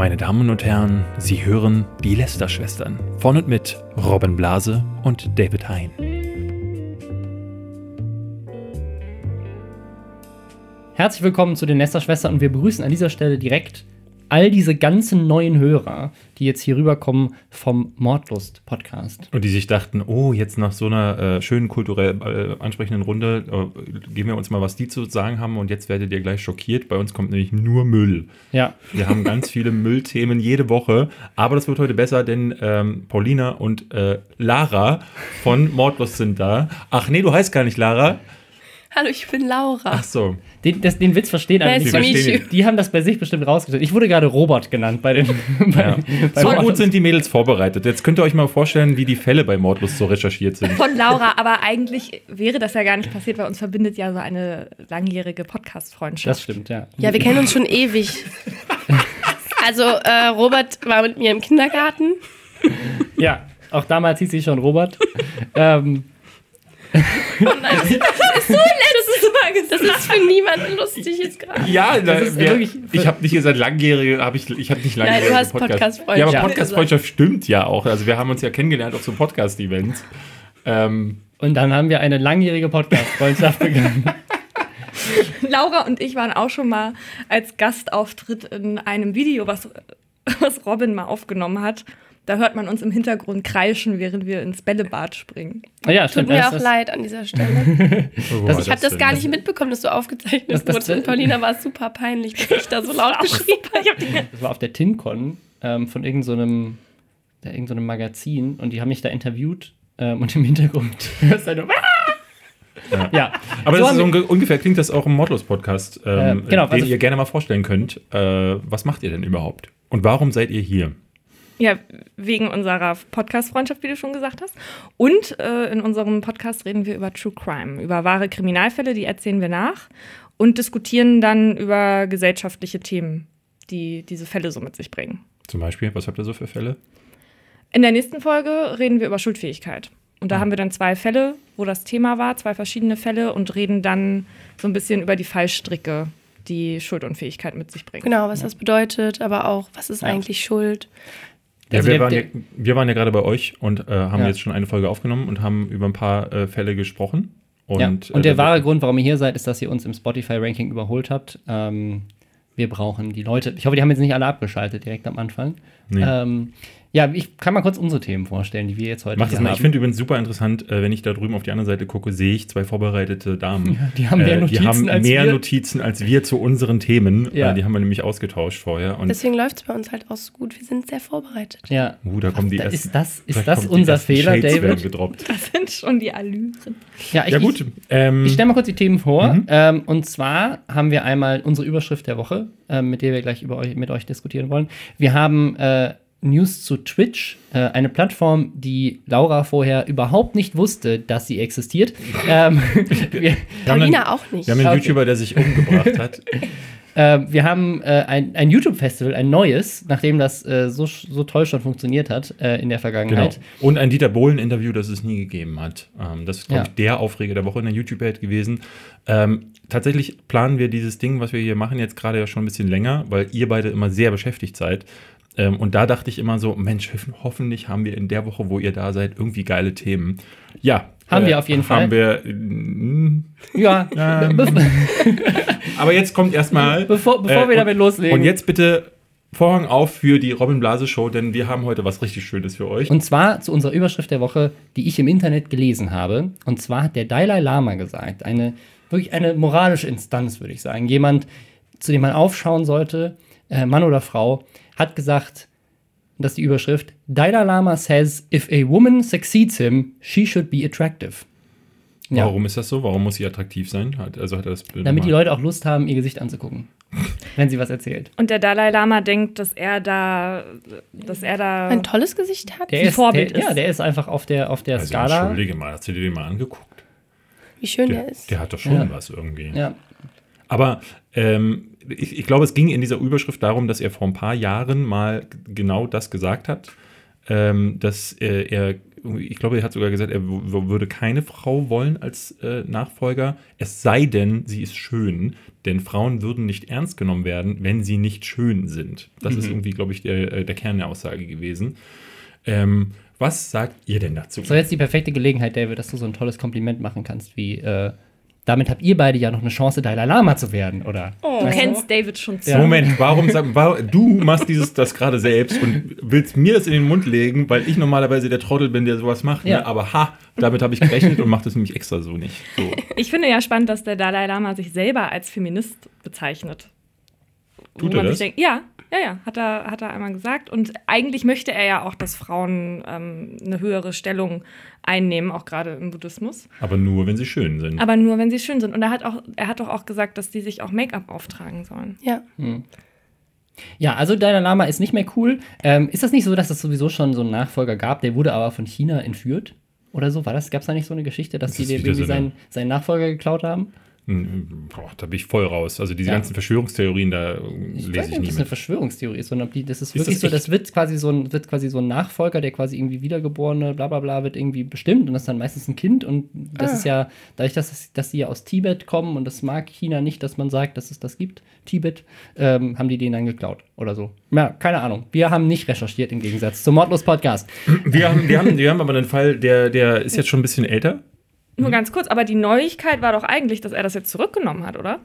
Meine Damen und Herren, Sie hören die Lester-Schwestern von und mit Robin Blase und David Hein. Herzlich willkommen zu den Lester-Schwestern und wir begrüßen an dieser Stelle direkt all diese ganzen neuen Hörer, die jetzt hier rüberkommen vom Mordlust-Podcast. Und die sich dachten, oh, jetzt nach so einer äh, schönen kulturell äh, ansprechenden Runde äh, geben wir uns mal, was die zu sagen haben und jetzt werdet ihr gleich schockiert. Bei uns kommt nämlich nur Müll. Ja. Wir haben ganz viele Müllthemen jede Woche, aber das wird heute besser, denn ähm, Paulina und äh, Lara von Mordlust sind da. Ach nee, du heißt gar nicht Lara. Hallo, ich bin Laura. Ach so. Den, das, den Witz verstehen alle nicht. verstehen. Die haben das bei sich bestimmt rausgestellt. Ich wurde gerade Robert genannt bei den. Bei, Ja. bei So Mordlust. gut sind die Mädels vorbereitet. Jetzt könnt ihr euch mal vorstellen, wie die Fälle bei Mordlust so recherchiert sind. Von Laura, aber eigentlich wäre das ja gar nicht passiert, weil uns verbindet ja so eine langjährige Podcast-Freundschaft. Das stimmt, ja. Ja, wir kennen uns schon ewig. Also, äh, Robert war mit mir im Kindergarten. Ja, auch damals hieß sie schon Robert. ähm, Das ist immer gesagt. Das ist für niemanden lustig jetzt gerade. Ja, Das ist wir, wirklich- ich habe nicht gesagt langjährige, habe ich, ich habe nicht langjährige du hast Podcast-Freundschaft Ja, aber. Podcast-Freundschaft stimmt ja auch. Also wir haben uns ja kennengelernt auf so Podcast-Events. Ähm, und dann haben wir eine langjährige Podcast-Freundschaft begangen. Laura und ich waren auch schon mal als Gastauftritt in einem Video, was, was Robin mal aufgenommen hat. Da hört man uns im Hintergrund kreischen, während wir ins Bällebad springen. Ja, Tut stimmt. mir das- auch das- leid an dieser Stelle. war Ich habe das gar nicht mitbekommen, dass du aufgezeichnet Das- das- wurdest. Und Paulina war es super peinlich, dass ich da so laut geschrieben habe. Das war auf der TinCon ähm, von irgendeinem so irgend so einem Magazin und die haben mich da interviewt ähm, und im Hintergrund hörst du nur, Ja. ja. Aber So das ist so ungefähr klingt das auch im Mordlos-Podcast, ähm, Äh, genau, den also- ihr gerne mal vorstellen könnt. Äh, was macht ihr denn überhaupt? Und warum seid ihr hier? Ja, wegen unserer Podcast-Freundschaft, wie du schon gesagt hast. Und äh, in unserem Podcast reden wir über True Crime, über wahre Kriminalfälle, die erzählen wir nach und diskutieren dann über gesellschaftliche Themen, die diese Fälle so mit sich bringen. Zum Beispiel, was habt ihr so für Fälle? In der nächsten Folge reden wir über Schuldfähigkeit. Und da haben wir dann zwei Fälle, wo das Thema war, zwei verschiedene Fälle und reden dann so ein bisschen über die Fallstricke, die Schuldunfähigkeit mit sich bringen. Genau, was das bedeutet, aber auch, was ist Ja. eigentlich Schuld? Ja, Also wir, der- waren ja, der- wir waren ja gerade bei euch und äh, haben Ja. jetzt schon eine Folge aufgenommen und haben über ein paar äh, Fälle gesprochen. Und, ja. äh, und der da- wahre Grund, warum ihr hier seid, ist, dass ihr uns im Spotify-Ranking überholt habt. Ähm, wir brauchen die Leute. Ich hoffe, die haben jetzt nicht alle abgeschaltet direkt am Anfang. Nee. Ähm, ja, ich kann mal kurz unsere Themen vorstellen, die wir jetzt heute Mach das mal. haben. Ich finde übrigens super interessant, äh, wenn ich da drüben auf die andere Seite gucke, sehe ich zwei vorbereitete Damen. Ja, die haben mehr Äh, Notizen die haben als mehr wir. Notizen als wir zu unseren Themen. Ja. Äh, die haben wir nämlich ausgetauscht vorher. Und Deswegen läuft es bei uns halt auch so gut. Wir sind sehr vorbereitet. ja. uh, da kommen die Da- ersten, ist das, ist da das unser Fehler, Shades werden David? gedroppt. Das sind schon die Allüren. Ja, ich, Ja gut. Ähm, Ich stelle mal kurz die Themen vor. Mhm. Ähm, und zwar haben wir einmal unsere Überschrift der Woche, ähm, mit der wir gleich über euch, mit euch diskutieren wollen. Wir haben äh, News zu Twitch, äh, eine Plattform, die Laura vorher überhaupt nicht wusste, dass sie existiert. ähm, wir, auch nicht. wir haben einen Okay. YouTuber, der sich umgebracht hat. äh, wir haben äh, ein, ein YouTube-Festival, ein neues, nachdem das äh, so, so toll schon funktioniert hat äh, in der Genau. Vergangenheit. Und ein Dieter Bohlen-Interview, das es nie gegeben hat. Ähm, das ist, glaube Ja. ich, der Aufreger der Woche in der YouTube-Welt gewesen. Ähm, tatsächlich planen wir dieses Ding, was wir hier machen, jetzt gerade ja schon ein bisschen länger, weil ihr beide immer sehr beschäftigt seid. Ähm, und da dachte ich immer so, Mensch, hoff- hoffentlich haben wir in der Woche, wo ihr da seid, irgendwie geile Themen. Ja. äh, Haben wir auf jeden Fall. Haben wir. mm, Ja, Ähm. be aber jetzt kommt erstmal. bevor, bevor Äh, wir und- damit loslegen. Und jetzt bitte Vorhang auf für die Robin Blase Show, denn wir haben heute was richtig Schönes für euch. Und zwar zu unserer Überschrift der Woche, die ich im Internet gelesen habe. Und zwar hat der Dalai Lama gesagt, eine wirklich eine moralische Instanz, würde ich sagen. Jemand, zu dem man aufschauen sollte, äh, Mann oder Frau, hat gesagt, und das ist die Überschrift, Dalai Lama says, if a woman succeeds him, she should be attractive. Ja. Warum ist das so? Warum muss sie attraktiv sein? Hat, also hat er das Damit die Leute auch Lust haben, ihr Gesicht anzugucken, wenn sie was erzählt. Und der Dalai Lama denkt, dass er da, dass er da. Ein tolles Gesicht hat. Der Ein ist, Vorbild der, Ja, ist. der ist einfach auf der, auf der Also, Skala. entschuldige mal, hast du dir den mal angeguckt? Wie schön Der, er ist. der hat doch schon Ja. was irgendwie. Ja, Aber ähm, ich, ich glaube, es ging in dieser Überschrift darum, dass er vor ein paar Jahren mal genau das gesagt hat. ähm, dass äh, er, ich glaube, er hat sogar gesagt, er würde keine Frau wollen als äh, Nachfolger, es sei denn, sie ist schön. Denn Frauen würden nicht ernst genommen werden, wenn sie nicht schön sind. Das ist irgendwie, glaube ich, der, äh, der Kern der Aussage gewesen. Ähm, was sagt ihr denn dazu? So, jetzt die perfekte Gelegenheit, David, dass du so ein tolles Kompliment machen kannst, wie äh, damit habt ihr beide ja noch eine Chance, Dalai Lama zu werden, oder? Du kennst David schon zu. Ja. Moment, warum, sag- warum du machst dieses das gerade selbst und willst mir das in den Mund legen, weil ich normalerweise der Trottel bin, der sowas macht. Ja. Ne? Aber ha, damit habe ich gerechnet und mache das nämlich extra so nicht. So. Ich finde ja spannend, dass der Dalai Lama sich selber als Feminist bezeichnet. Tut Wo er man das? sich denkt, ja, ja, ja, hat er, hat er einmal gesagt. Und eigentlich möchte er ja auch, dass Frauen ähm, eine höhere Stellung einnehmen, auch gerade im Buddhismus. Aber nur, wenn sie schön sind. Aber nur, wenn sie schön sind. Und er hat, auch, er hat doch auch gesagt, dass die sich auch Make-up auftragen sollen. Ja. Ja, also Dalai Lama ist nicht mehr cool. Ähm, ist das nicht so, dass es sowieso schon so einen Nachfolger gab, der wurde aber von China entführt? Oder so? War das? Gab es da nicht so eine Geschichte, dass Das die wieder irgendwie seinen, seinen Nachfolger geklaut haben? Boah, da bin ich voll raus. Also diese Ja. ganzen Verschwörungstheorien, da Ich weiß lese nicht, ich ob das nicht eine mit. Verschwörungstheorie ist, sondern die, das ist Ist wirklich das so, das wird quasi so ein, wird quasi so ein Nachfolger, der quasi irgendwie wiedergeborene, bla bla bla, wird irgendwie bestimmt und das ist dann meistens ein Kind und das Ah. ist ja, dadurch, dass, dass die ja aus Tibet kommen und das mag China nicht, dass man sagt, dass es das gibt, Tibet, ähm, haben die den dann geklaut oder so. Ja, keine Ahnung. Wir haben nicht recherchiert im Gegensatz zum Mordlos Podcast. Wir haben, wir, haben, wir haben aber einen Fall, der, der ist jetzt schon ein bisschen älter. Nur ganz kurz, aber die Neuigkeit war doch eigentlich, dass er das jetzt zurückgenommen hat, oder?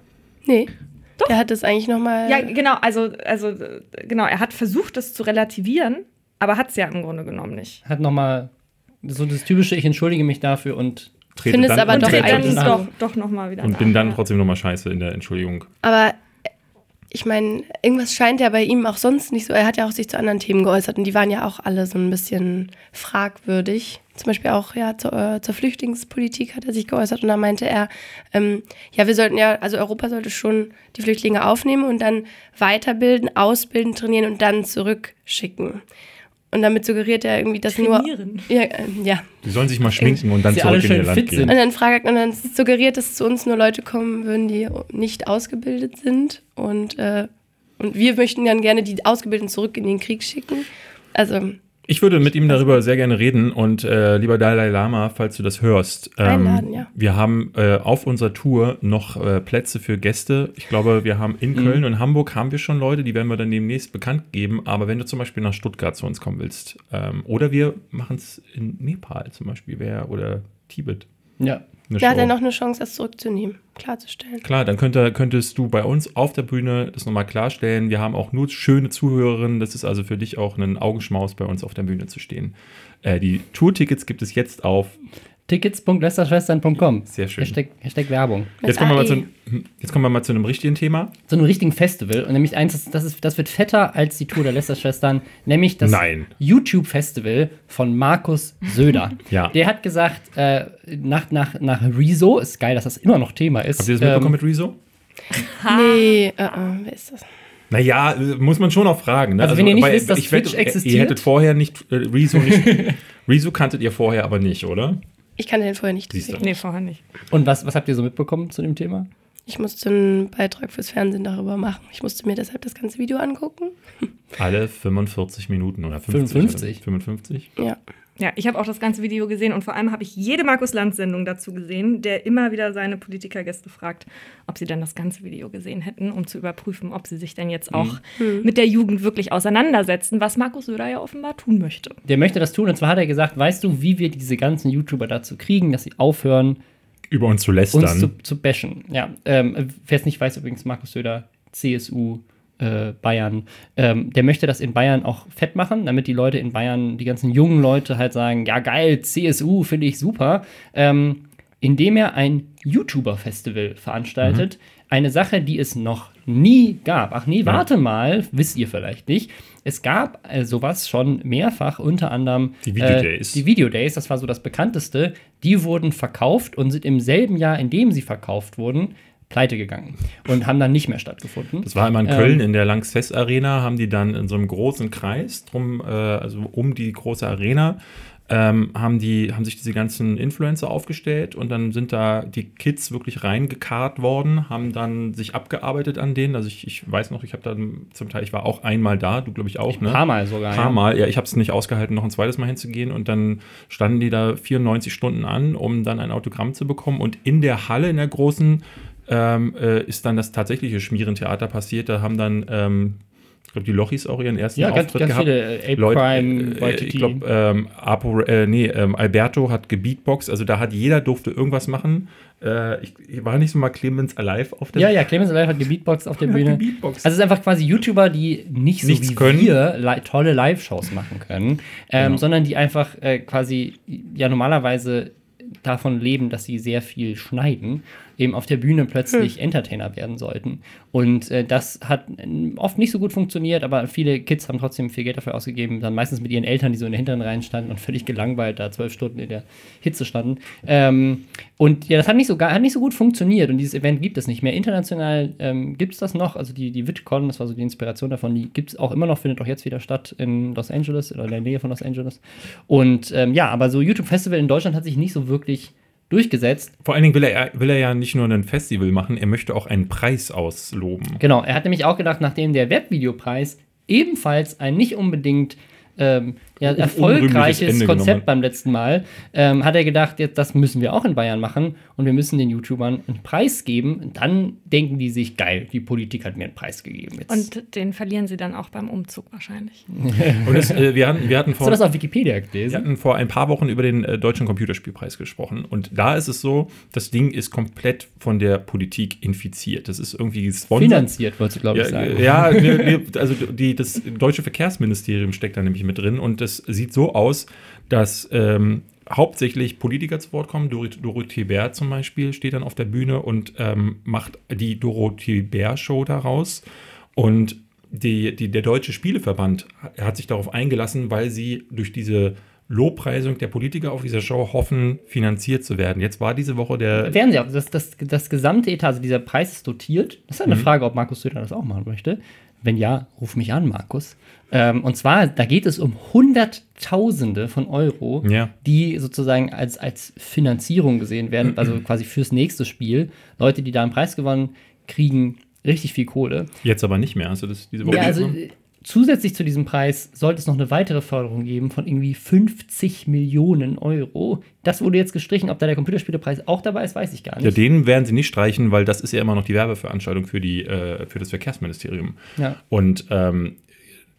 Nee. Der hat das eigentlich nochmal. Ja, genau, also, also genau, er hat versucht, das zu relativieren, aber hat es ja im Grunde genommen nicht. Hat nochmal so das typische, ich entschuldige mich dafür und Trete Findest dann, aber und doch trete dann doch, doch nochmal wieder und nach, bin dann ja. trotzdem nochmal scheiße in der Entschuldigung. Aber ich meine, irgendwas scheint ja bei ihm auch sonst nicht so. Er hat ja auch sich zu anderen Themen geäußert und die waren ja auch alle so ein bisschen fragwürdig. Zum Beispiel auch ja zur, äh, zur Flüchtlingspolitik hat er sich geäußert und da meinte er, ähm, ja, wir sollten ja, also Europa sollte schon die Flüchtlinge aufnehmen und dann weiterbilden, ausbilden, trainieren und dann zurückschicken. Und damit suggeriert er irgendwie, dass Trainieren. nur. Ja, ähm, ja. Die sollen sich mal schminken und dann Sie zurück in ihr Land gehen. sind. Und dann fragt und dann suggeriert, dass zu uns nur Leute kommen würden, die nicht ausgebildet sind. Und, äh, und wir möchten dann gerne die Ausgebildeten zurück in den Krieg schicken. Also, Ich würde mit ihm darüber sehr gerne reden und äh, lieber Dalai Lama, falls du das hörst, ähm, Einladen, ja. wir haben äh, auf unserer Tour noch äh, Plätze für Gäste. Ich glaube, wir haben in Köln und Hamburg haben wir schon Leute, die werden wir dann demnächst bekannt geben. Aber wenn du zum Beispiel nach Stuttgart zu uns kommen willst, ähm, oder wir machen es in Nepal zum Beispiel, wär, oder Tibet. ja. Eine da hat Show. er noch eine Chance, das zurückzunehmen, klarzustellen. Klar, dann könnte, könntest du bei uns auf der Bühne das nochmal klarstellen. Wir haben auch nur schöne Zuhörerinnen. Das ist also für dich auch ein Augenschmaus, bei uns auf der Bühne zu stehen. Äh, die Tourtickets gibt es jetzt auf. Tickets.lästerschwestern.com. Sehr schön. Hashtag, Hashtag Werbung. Jetzt kommen, wir mal AE. zu, jetzt kommen wir mal zu einem richtigen Thema. Zu einem richtigen Festival. Und nämlich eins, das, ist, das wird fetter als die Tour der Lästerschwestern, nämlich das. YouTube-Festival von Markus Söder. Ja. Der hat gesagt, äh, nach, nach, nach Rezo, ist geil, dass das immer noch Thema ist. Habt ihr das mitbekommen ähm, mit Rezo? Nee, äh, äh, wer ist das? Naja, äh, muss man schon auch fragen. Ne? Also wenn ihr nicht weil wisst, dass ich wette, Twitch äh, existiert? Ihr hättet vorher nicht äh, Rezo nicht. Rezo kanntet ihr vorher aber nicht, oder? Ich kannte den vorher nicht. Siehst du. Nee, vorher nicht. Und was, was habt ihr so mitbekommen zu dem Thema? Ich musste einen Beitrag fürs Fernsehen darüber machen. Ich musste mir deshalb das ganze Video angucken. Alle 45 Minuten oder 50. 55. 55? Ja. Ja, ich habe auch das ganze Video gesehen und vor allem habe ich jede Markus-Lanz-Sendung dazu gesehen, der immer wieder seine Politikergäste fragt, ob sie dann das ganze Video gesehen hätten, um zu überprüfen, ob sie sich denn jetzt auch mit der Jugend wirklich auseinandersetzen, was Markus Söder ja offenbar tun möchte. Der möchte das tun. Und zwar hat er gesagt, weißt du, wie wir diese ganzen YouTuber dazu kriegen, dass sie aufhören, Über uns zu uns lästern. zu, zu bashen. Ja, ähm, wer es nicht weiß, übrigens Markus Söder, CSU, äh, Bayern, ähm, der möchte das in Bayern auch fett machen, damit die Leute in Bayern, die ganzen jungen Leute halt sagen, ja geil, CSU finde ich super, ähm, indem er ein YouTuber-Festival veranstaltet. Eine Sache, die es noch nie gab. Ach nee, warte mal, wisst ihr vielleicht nicht. Es gab äh, sowas schon mehrfach, unter anderem Die Video Days. Äh, die Video Days, das war so das bekannteste. Die wurden verkauft und sind im selben Jahr, in dem sie verkauft wurden, pleite gegangen und haben dann nicht mehr stattgefunden. Das war einmal in Ähm, Köln in der Langsfest Arena, haben die dann in so einem großen Kreis drum, äh, also um die große Arena, ähm, haben, die, haben sich diese ganzen Influencer aufgestellt und dann sind da die Kids wirklich reingekarrt worden, haben dann sich abgearbeitet an denen. Also ich, ich weiß noch, ich habe dann zum Teil, ich war auch einmal da, du glaube ich auch, ne? Ein paar Mal sogar. Ein paar Mal, ja, ich habe es nicht ausgehalten, noch ein zweites Mal hinzugehen und dann standen die da 94 Stunden an, um dann ein Autogramm zu bekommen und in der Halle, in der großen, ähm, äh, ist dann das tatsächliche Schmierentheater passiert. Da haben dann ähm, ich glaube, die Lochis auch ihren ersten Ja, ganz, Auftritt ganz gehabt. viele äh, Ape Leute, Crime, äh, ich glaube, ähm, äh, nee, ähm, Alberto hat gebeatboxt, also da hat jeder durfte irgendwas machen. Äh, ich, ich war nicht so mal Clemens Alive auf der Ja, ja, Clemens Alive hat gebeatboxt auf der Bühne. Also es ist einfach quasi YouTuber, die nicht so Nichts wie können. wir li tolle Live-Shows machen können, ähm, Genau. sondern die einfach äh, quasi ja normalerweise davon leben, dass sie sehr viel schneiden, eben auf der Bühne plötzlich Entertainer werden sollten. Und äh, das hat äh, oft nicht so gut funktioniert, aber viele Kids haben trotzdem viel Geld dafür ausgegeben, dann meistens mit ihren Eltern, die so in den hinteren Reihen standen und völlig gelangweilt da zwölf Stunden in der Hitze standen. Ähm, und ja, das hat nicht, so, hat nicht so gut funktioniert und dieses Event gibt es nicht mehr. International ähm, gibt es das noch, also die, die VidCon, das war so die Inspiration davon, die gibt es auch immer noch, findet auch jetzt wieder statt in Los Angeles oder in der Nähe von Los Angeles. Und ähm, ja, aber so YouTube Festival in Deutschland hat sich nicht so wirklich durchgesetzt. Vor allen Dingen will er, will er ja nicht nur ein Festival machen, er möchte auch einen Preis ausloben. Genau, er hat nämlich auch gedacht, nachdem der Webvideopreis ebenfalls ein nicht unbedingt ähm, ja, erfolgreiches Konzept beim letzten Mal, ähm, hat er gedacht, jetzt, das müssen wir auch in Bayern machen und wir müssen den YouTubern einen Preis geben. Dann denken die sich, geil, die Politik hat mir einen Preis gegeben. Jetzt. Und den verlieren sie dann auch beim Umzug wahrscheinlich. Und das, äh, wir, hatten, wir, hatten Hast du vor, das auf Wikipedia wir gelesen? hatten vor ein paar Wochen über den äh, Deutschen Computerspielpreis gesprochen. Und da ist es so, das Ding ist komplett von der Politik infiziert. Das ist irgendwie gesponsert. Finanziert, wolltest du, glaube ich, Ja, sagen. ja also die, das deutsche Verkehrsministerium steckt da nämlich mit drin und das sieht so aus, dass ähm, hauptsächlich Politiker zu Wort kommen. Dorothee Dorothee Bär zum Beispiel steht dann auf der Bühne und ähm, macht die Dorothee Bär Show daraus. Und die, die, der Deutsche Spieleverband hat sich darauf eingelassen, weil sie durch diese Lobpreisung der Politiker auf dieser Show hoffen, finanziert zu werden. Jetzt war diese Woche der Werden sie auch. Das, das, das gesamte Etat, also dieser Preis ist dotiert. Das ist Mhm. eine Frage, ob Markus Söder das auch machen möchte. Wenn ja, ruf mich an, Markus. Ähm, und zwar, da geht es um Hunderttausende von Euro, Ja. die sozusagen als, als Finanzierung gesehen werden, also quasi fürs nächste Spiel. Leute, die da einen Preis gewonnen, kriegen richtig viel Kohle. jetzt aber nicht mehr. Hast du das diese Woche Ja, also zusätzlich zu diesem Preis sollte es noch eine weitere Förderung geben von irgendwie 50 Millionen Euro. Das wurde jetzt gestrichen. Ob da der Computerspielepreis auch dabei ist, weiß ich gar nicht. Ja, den werden sie nicht streichen, weil das ist ja immer noch die Werbeveranstaltung für, die, äh, für das Verkehrsministerium. Ja. Und ähm,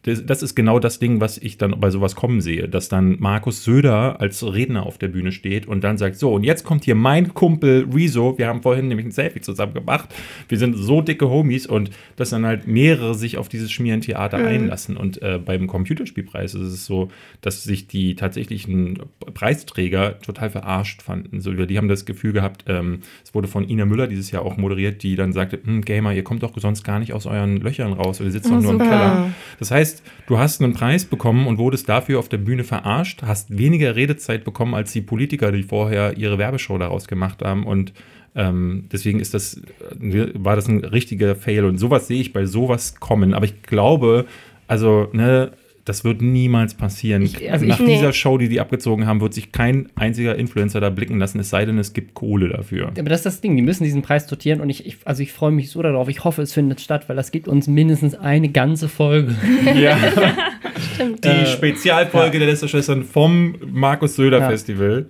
das, ist genau das Ding, was ich dann bei sowas kommen sehe, dass dann Markus Söder als Redner auf der Bühne steht und dann sagt, so, und jetzt kommt hier mein Kumpel Rezo, wir haben vorhin nämlich ein Selfie zusammen gemacht, wir sind so dicke Homies und dass dann halt mehrere sich auf dieses Schmierentheater einlassen. Und äh, beim Computerspielpreis ist es so, dass sich die tatsächlichen Preisträger total verarscht fanden. So, die haben das Gefühl gehabt, ähm, es wurde von Ina Müller dieses Jahr auch moderiert, die dann sagte, hm, Gamer, ihr kommt doch sonst gar nicht aus euren Löchern raus oder ihr sitzt doch nur im. Keller. Das heißt, du hast einen Preis bekommen und wurdest dafür auf der Bühne verarscht, hast weniger Redezeit bekommen als die Politiker, die vorher ihre Werbeshow daraus gemacht haben und ähm, deswegen ist das, äh, war das ein richtiger Fail und sowas sehe ich bei sowas kommen. Aber ich glaube, also, ne, das wird niemals passieren. Ich- also ich- Nach nee. dieser Show, die die abgezogen haben, wird sich kein einziger Influencer da blicken lassen, es sei denn, es gibt Kohle dafür. Aber das ist das Ding, die müssen diesen Preis dotieren und ich, ich also ich freue mich so darauf. Ich hoffe, es findet statt, weil das gibt uns mindestens eine ganze Folge. Ja. Stimmt. Die Äh, Spezialfolge der Lästerschwestern vom Markus Söder Ja. Festival.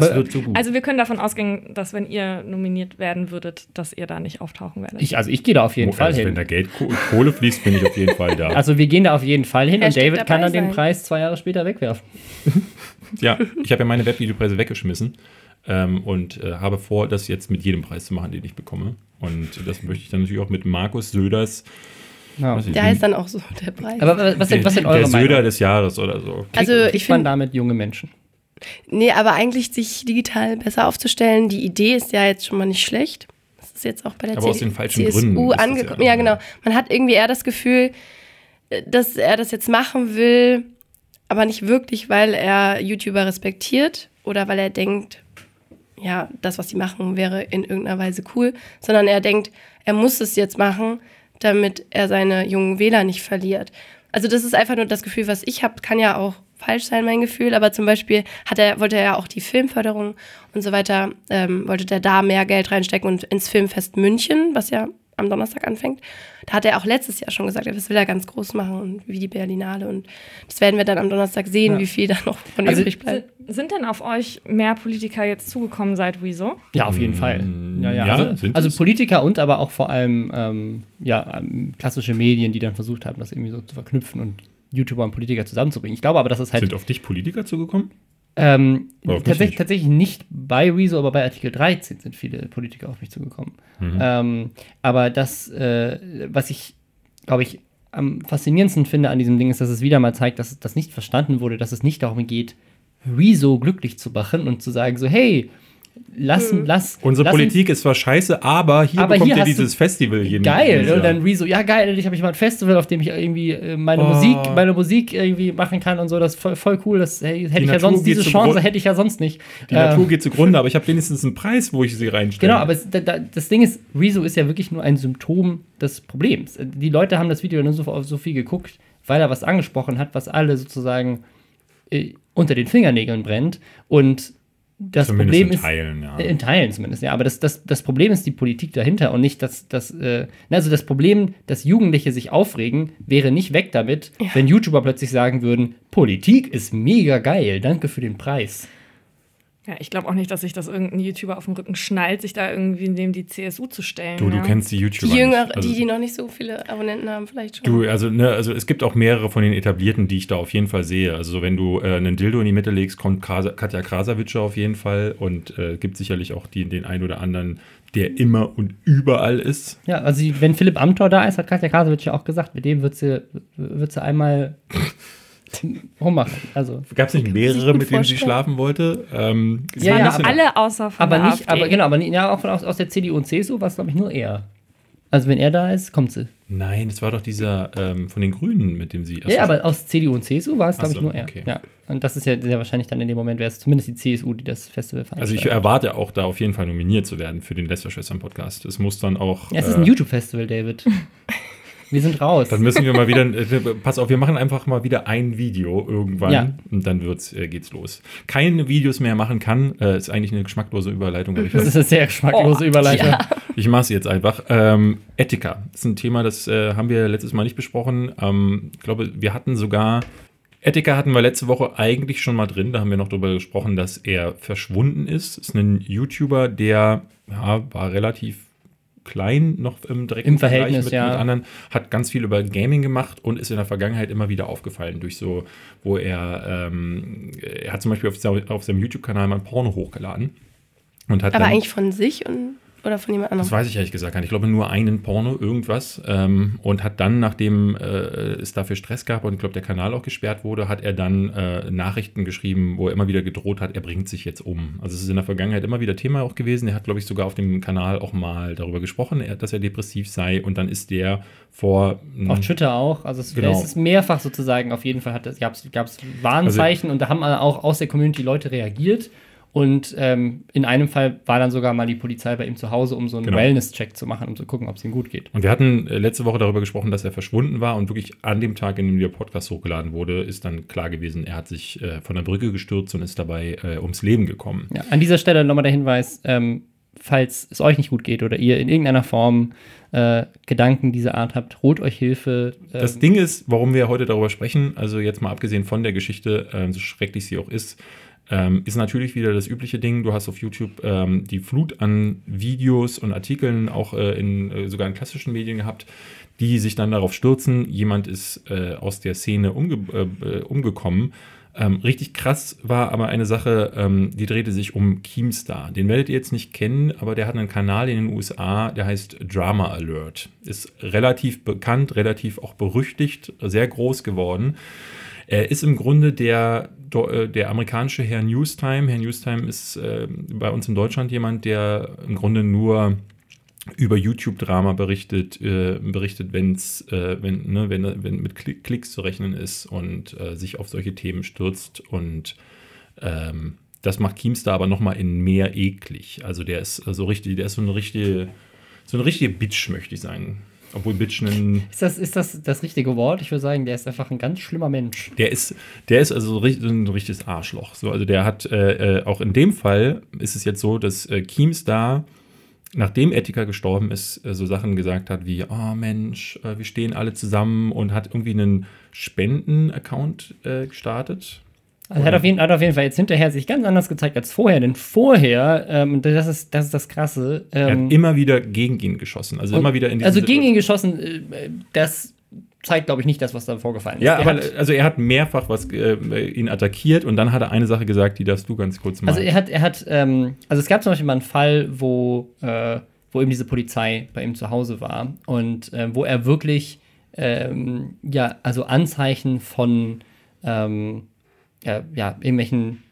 Das wird so gut. Also wir können davon ausgehen, dass wenn ihr nominiert werden würdet, dass ihr da nicht auftauchen werdet. Ich, also ich gehe da auf jeden Oh, Fall also, Wenn hin. da Geld, Ko- Kohle fließt, bin ich auf jeden Fall da. Also wir gehen da auf jeden Fall hin und David kann dann den sein. Preis zwei Jahre später wegwerfen. ja, ich habe ja meine Webvideopreise weggeschmissen ähm, und äh, habe vor, das jetzt mit jedem Preis zu machen, den ich bekomme. Und das möchte ich dann natürlich auch mit Markus Söders. Ja. ich- Der heißt dann auch so der Preis. Aber was, was, sind, was sind der eure Söder Meinung? des Jahres oder so. also Kriegt ich man finde, damit junge Menschen? Nee, aber eigentlich sich digital besser aufzustellen, die Idee ist ja jetzt schon mal nicht schlecht. Das ist jetzt auch bei der Aber aus den falschen CSU angekommen. ja, Ja, ja. genau. Man hat irgendwie eher das Gefühl, äh, dass er das jetzt machen will, aber nicht wirklich, weil er YouTuber respektiert oder weil er denkt, ja, das, was sie machen, wäre in irgendeiner Weise cool, sondern er denkt, er muss es jetzt machen, damit er seine jungen Wähler nicht verliert. Also das ist einfach nur das Gefühl, was ich habe, kann ja auch falsch sein, mein Gefühl. Aber zum Beispiel hat er, wollte er ja auch die Filmförderung und so weiter, ähm, wollte der da mehr Geld reinstecken und ins Filmfest München, was ja am Donnerstag anfängt. Da hat er auch letztes Jahr schon gesagt, das will er ganz groß machen und wie die Berlinale. Und das werden wir dann am Donnerstag sehen, Ja. wie viel da noch von Also, übrig bleibt. Sind denn auf euch mehr Politiker jetzt zugekommen seit Wieso? Ja, auf jeden Fall. Ja, ja. ja, also, also. Politiker und aber auch vor allem ähm, ja, ähm, klassische Medien, die dann versucht haben, das irgendwie so zu verknüpfen und YouTuber und Politiker zusammenzubringen. Ich glaube aber, dass es halt Sind auf dich Politiker zugekommen? ähm, tatsächlich, nicht? tatsächlich nicht bei Rezo, aber bei Artikel 13 sind viele Politiker auf mich zugekommen. Mhm. Ähm, aber das, äh, was ich, glaube ich, am faszinierendsten finde an diesem Ding, ist, dass es wieder mal zeigt, dass das nicht verstanden wurde, dass es nicht darum geht, Rezo glücklich zu machen und zu sagen, so, hey, lass, lass. Unsere lass Politik ist zwar scheiße, aber hier Aber bekommt hier ihr dieses Festival jeden Geil, ne? und Jahr. dann Rezo, ja geil, endlich habe ich mal ein Festival, auf dem ich irgendwie äh, meine Oh. Musik, meine Musik irgendwie machen kann und so, das ist voll, voll cool, das hey, hätte ich ja Natur sonst, geht diese. Chance hätte ich ja sonst nicht. Die Äh, Natur geht zugrunde, aber ich habe wenigstens einen Preis, wo ich sie reinstelle. Genau, aber es, da, da, das Ding ist, Rezo ist ja wirklich nur ein Symptom des Problems. Die Leute haben das Video nur so, so viel geguckt, weil er was angesprochen hat, was alle sozusagen äh, unter den Fingernägeln brennt. Und das Zumindest Problem in ist. Teilen, ja. In Teilen zumindest, ja. Aber das, das, das Problem ist die Politik dahinter und nicht das, das äh, also das Problem, dass Jugendliche sich aufregen, wäre nicht weg damit, wenn YouTuber plötzlich sagen würden, Politik ist mega geil, danke für den Preis. Ja, ich glaube auch nicht, dass sich das irgendein YouTuber auf dem Rücken schnallt, sich da irgendwie neben die CSU zu stellen. Du, du ja. kennst die YouTuber. Die Jüngere, nicht. Also, die, die noch nicht so viele Abonnenten haben, vielleicht schon. Du, also, ne, also es gibt auch mehrere von den etablierten, die ich da auf jeden Fall sehe. Also so, wenn du äh, einen Dildo in die Mitte legst, kommt Krasa, Katja Krasavice auf jeden Fall und äh, gibt sicherlich auch die, den einen oder anderen, der immer und überall ist. Ja, also wenn Philipp Amthor da ist, hat Katja ja auch gesagt, mit dem wird sie, wird sie einmal rummachen. Also, Gab es nicht sich mehrere, mit denen sie schlafen wollte? Ähm, Ja, ja, Alle außer von aber der nicht, AfD. aber genau, aber nicht, ja, auch von, aus, aus der CDU und CSU war es, glaube ich, nur er. Also wenn er da ist, kommt sie. Nein, es war doch dieser ähm, von den Grünen, mit dem sie. Ja, aber aus CDU und CSU war es, glaube ich, nur er. okay. Ja. Und das ist ja sehr wahrscheinlich dann in dem Moment, wäre es zumindest die CSU, die das Festival Also ich veranstaltet. erwarte auch da auf jeden Fall nominiert zu werden für den Lästerschwestern-Podcast. Es muss dann auch. ja, es ist ein äh, YouTube-Festival, David. Wir sind raus. Dann müssen wir mal wieder, äh, pass auf, wir machen einfach mal wieder ein Video irgendwann Ja. und dann wird's, äh, geht's los. Keine Videos mehr machen kann, äh, ist eigentlich eine geschmacklose Überleitung, ich, das ist eine sehr geschmacklose Oh, Überleitung. ich mache es jetzt einfach. Ähm, Etika ist ein Thema, das äh, haben wir letztes Mal nicht besprochen. Ähm, ich glaube, wir hatten sogar, Etika hatten wir letzte Woche eigentlich schon mal drin, da haben wir noch darüber gesprochen, dass er verschwunden ist. Ist ein YouTuber, der ja, war relativ klein noch im direkten Im Verhältnis, mit, ja. mit anderen, hat ganz viel über Gaming gemacht und ist in der Vergangenheit immer wieder aufgefallen durch so, wo er, ähm, er hat zum Beispiel auf, auf seinem YouTube-Kanal mal ein Porno hochgeladen und hat Aber dann, eigentlich von sich und, oder von jemand das anderem? weiß ich ehrlich gesagt gar nicht. Ich glaube nur einen Porno, irgendwas. Ähm, und hat dann, nachdem äh, es dafür Stress gab und ich glaube, der Kanal auch gesperrt wurde, hat er dann äh, Nachrichten geschrieben, wo er immer wieder gedroht hat, er bringt sich jetzt um. Also es ist in der Vergangenheit immer wieder Thema auch gewesen. Er hat, glaube ich, sogar auf dem Kanal auch mal darüber gesprochen, dass er depressiv sei. Und dann ist der vor. Auf Twitter auch. Also es, Genau. es ist mehrfach sozusagen auf jeden Fall gab es Warnzeichen und da haben auch aus der Community Leute reagiert. Und ähm, in einem Fall war dann sogar mal die Polizei bei ihm zu Hause, um so einen Genau. Wellness-Check zu machen, um zu gucken, ob es ihm gut geht. Und wir hatten äh, letzte Woche darüber gesprochen, dass er verschwunden war und wirklich an dem Tag, in dem der Podcast hochgeladen wurde, ist dann klar gewesen, er hat sich äh, von der Brücke gestürzt und ist dabei äh, ums Leben gekommen. Ja, an dieser Stelle nochmal der Hinweis, ähm, falls es euch nicht gut geht oder ihr in irgendeiner Form äh, Gedanken dieser Art habt, holt euch Hilfe. Ähm, Das Ding ist, warum wir heute darüber sprechen, also jetzt mal abgesehen von der Geschichte, ähm, so schrecklich sie auch ist, ähm, ist natürlich wieder das übliche Ding. Du hast auf YouTube ähm, die Flut an Videos und Artikeln, auch äh, in, äh, sogar in klassischen Medien gehabt, die sich dann darauf stürzen, jemand ist äh, aus der Szene umge äh, äh, umgekommen. Ähm, richtig krass war aber eine Sache, ähm, die drehte sich um Keemstar. Den werdet ihr jetzt nicht kennen, aber der hat einen Kanal in den USA, der heißt Drama Alert. Ist relativ bekannt, relativ auch berüchtigt, sehr groß geworden. Er ist im Grunde der, der amerikanische Herr Newstime. Herr Newstime ist äh, bei uns in Deutschland jemand, der im Grunde nur über YouTube-Drama berichtet, äh, berichtet, wenn's, äh, wenn, ne, wenn, wenn mit Klick, Klicks zu rechnen ist und äh, sich auf solche Themen stürzt. Und ähm, das macht Keemstar aber nochmal in mehr eklig. Also der ist äh, so richtig, der ist so eine richtige, so eine richtige Bitch, möchte ich sagen. Obwohl Bitch ein. Ist das, ist das das richtige Wort? Ich würde sagen, der ist einfach ein ganz schlimmer Mensch. Der ist, der ist also ein richtiges Arschloch. So, also der hat äh, äh, auch in dem Fall ist es jetzt so, dass äh, Keemstar, nachdem Etika gestorben ist, äh, so Sachen gesagt hat wie, oh Mensch, äh, wir stehen alle zusammen und hat irgendwie einen Spenden-Account äh, gestartet. Also hat auf, jeden, hat auf jeden Fall jetzt hinterher sich ganz anders gezeigt als vorher, denn vorher, ähm, und das ist, das ist das Krasse. Er Ähm, hat immer wieder gegen ihn geschossen. Also immer wieder in also gegen ihn geschossen, äh, das zeigt, glaube ich, nicht das, was da vorgefallen ist. Ja, Er aber hat, also er hat mehrfach was äh, ihn attackiert und dann hat er eine Sache gesagt, die darfst du ganz kurz mal. Also er hat, er hat, ähm, also es gab zum Beispiel mal einen Fall, wo, äh, wo eben diese Polizei bei ihm zu Hause war und äh, wo er wirklich, ähm, ja, also Anzeichen von, ähm, ja, ja, irgendwelchen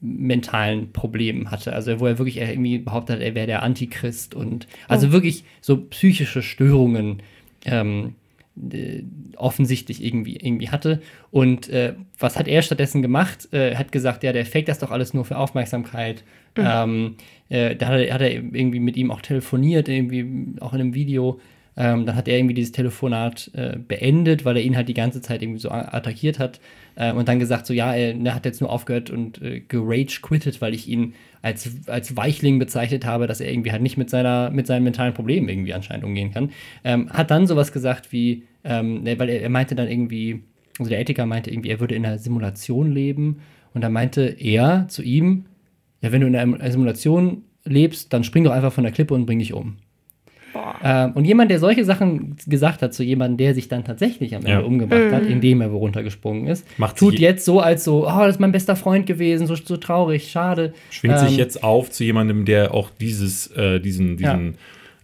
mentalen Problemen hatte. Also wo er wirklich irgendwie behauptet hat, er wäre der Antichrist und also wirklich so psychische Störungen ähm, äh, offensichtlich irgendwie, irgendwie hatte. Und äh, was hat er stattdessen gemacht? Äh, Er hat gesagt, ja, der fake das doch alles nur für Aufmerksamkeit. Ähm, äh, da hat er, hat er irgendwie mit ihm auch telefoniert, irgendwie auch in einem Video. Ähm, dann hat er irgendwie dieses Telefonat äh, beendet, weil er ihn halt die ganze Zeit irgendwie so attackiert hat. Äh, und dann gesagt, so ja, er, er hat jetzt nur aufgehört und äh, gerage quittet, weil ich ihn als, als Weichling bezeichnet habe, dass er irgendwie halt nicht mit, seiner, mit seinen mentalen Problemen irgendwie anscheinend umgehen kann. Ähm, hat dann sowas gesagt wie, ähm, ne, weil er, er meinte dann irgendwie, also der Ethiker meinte irgendwie, er würde in einer Simulation leben. Und dann meinte er zu ihm, ja, wenn du in einer Simulation lebst, dann spring doch einfach von der Klippe und bring dich um. Ähm, und jemand, der solche Sachen gesagt hat zu jemandem, der sich dann tatsächlich am Ende Ja. umgebracht hat, indem er wo runtergesprungen ist, Macht tut sich- jetzt so, als so, oh, das ist mein bester Freund gewesen, so, so traurig, schade. schwingt sich Ähm, jetzt auf zu jemandem, der auch dieses, äh, diesen, diesen,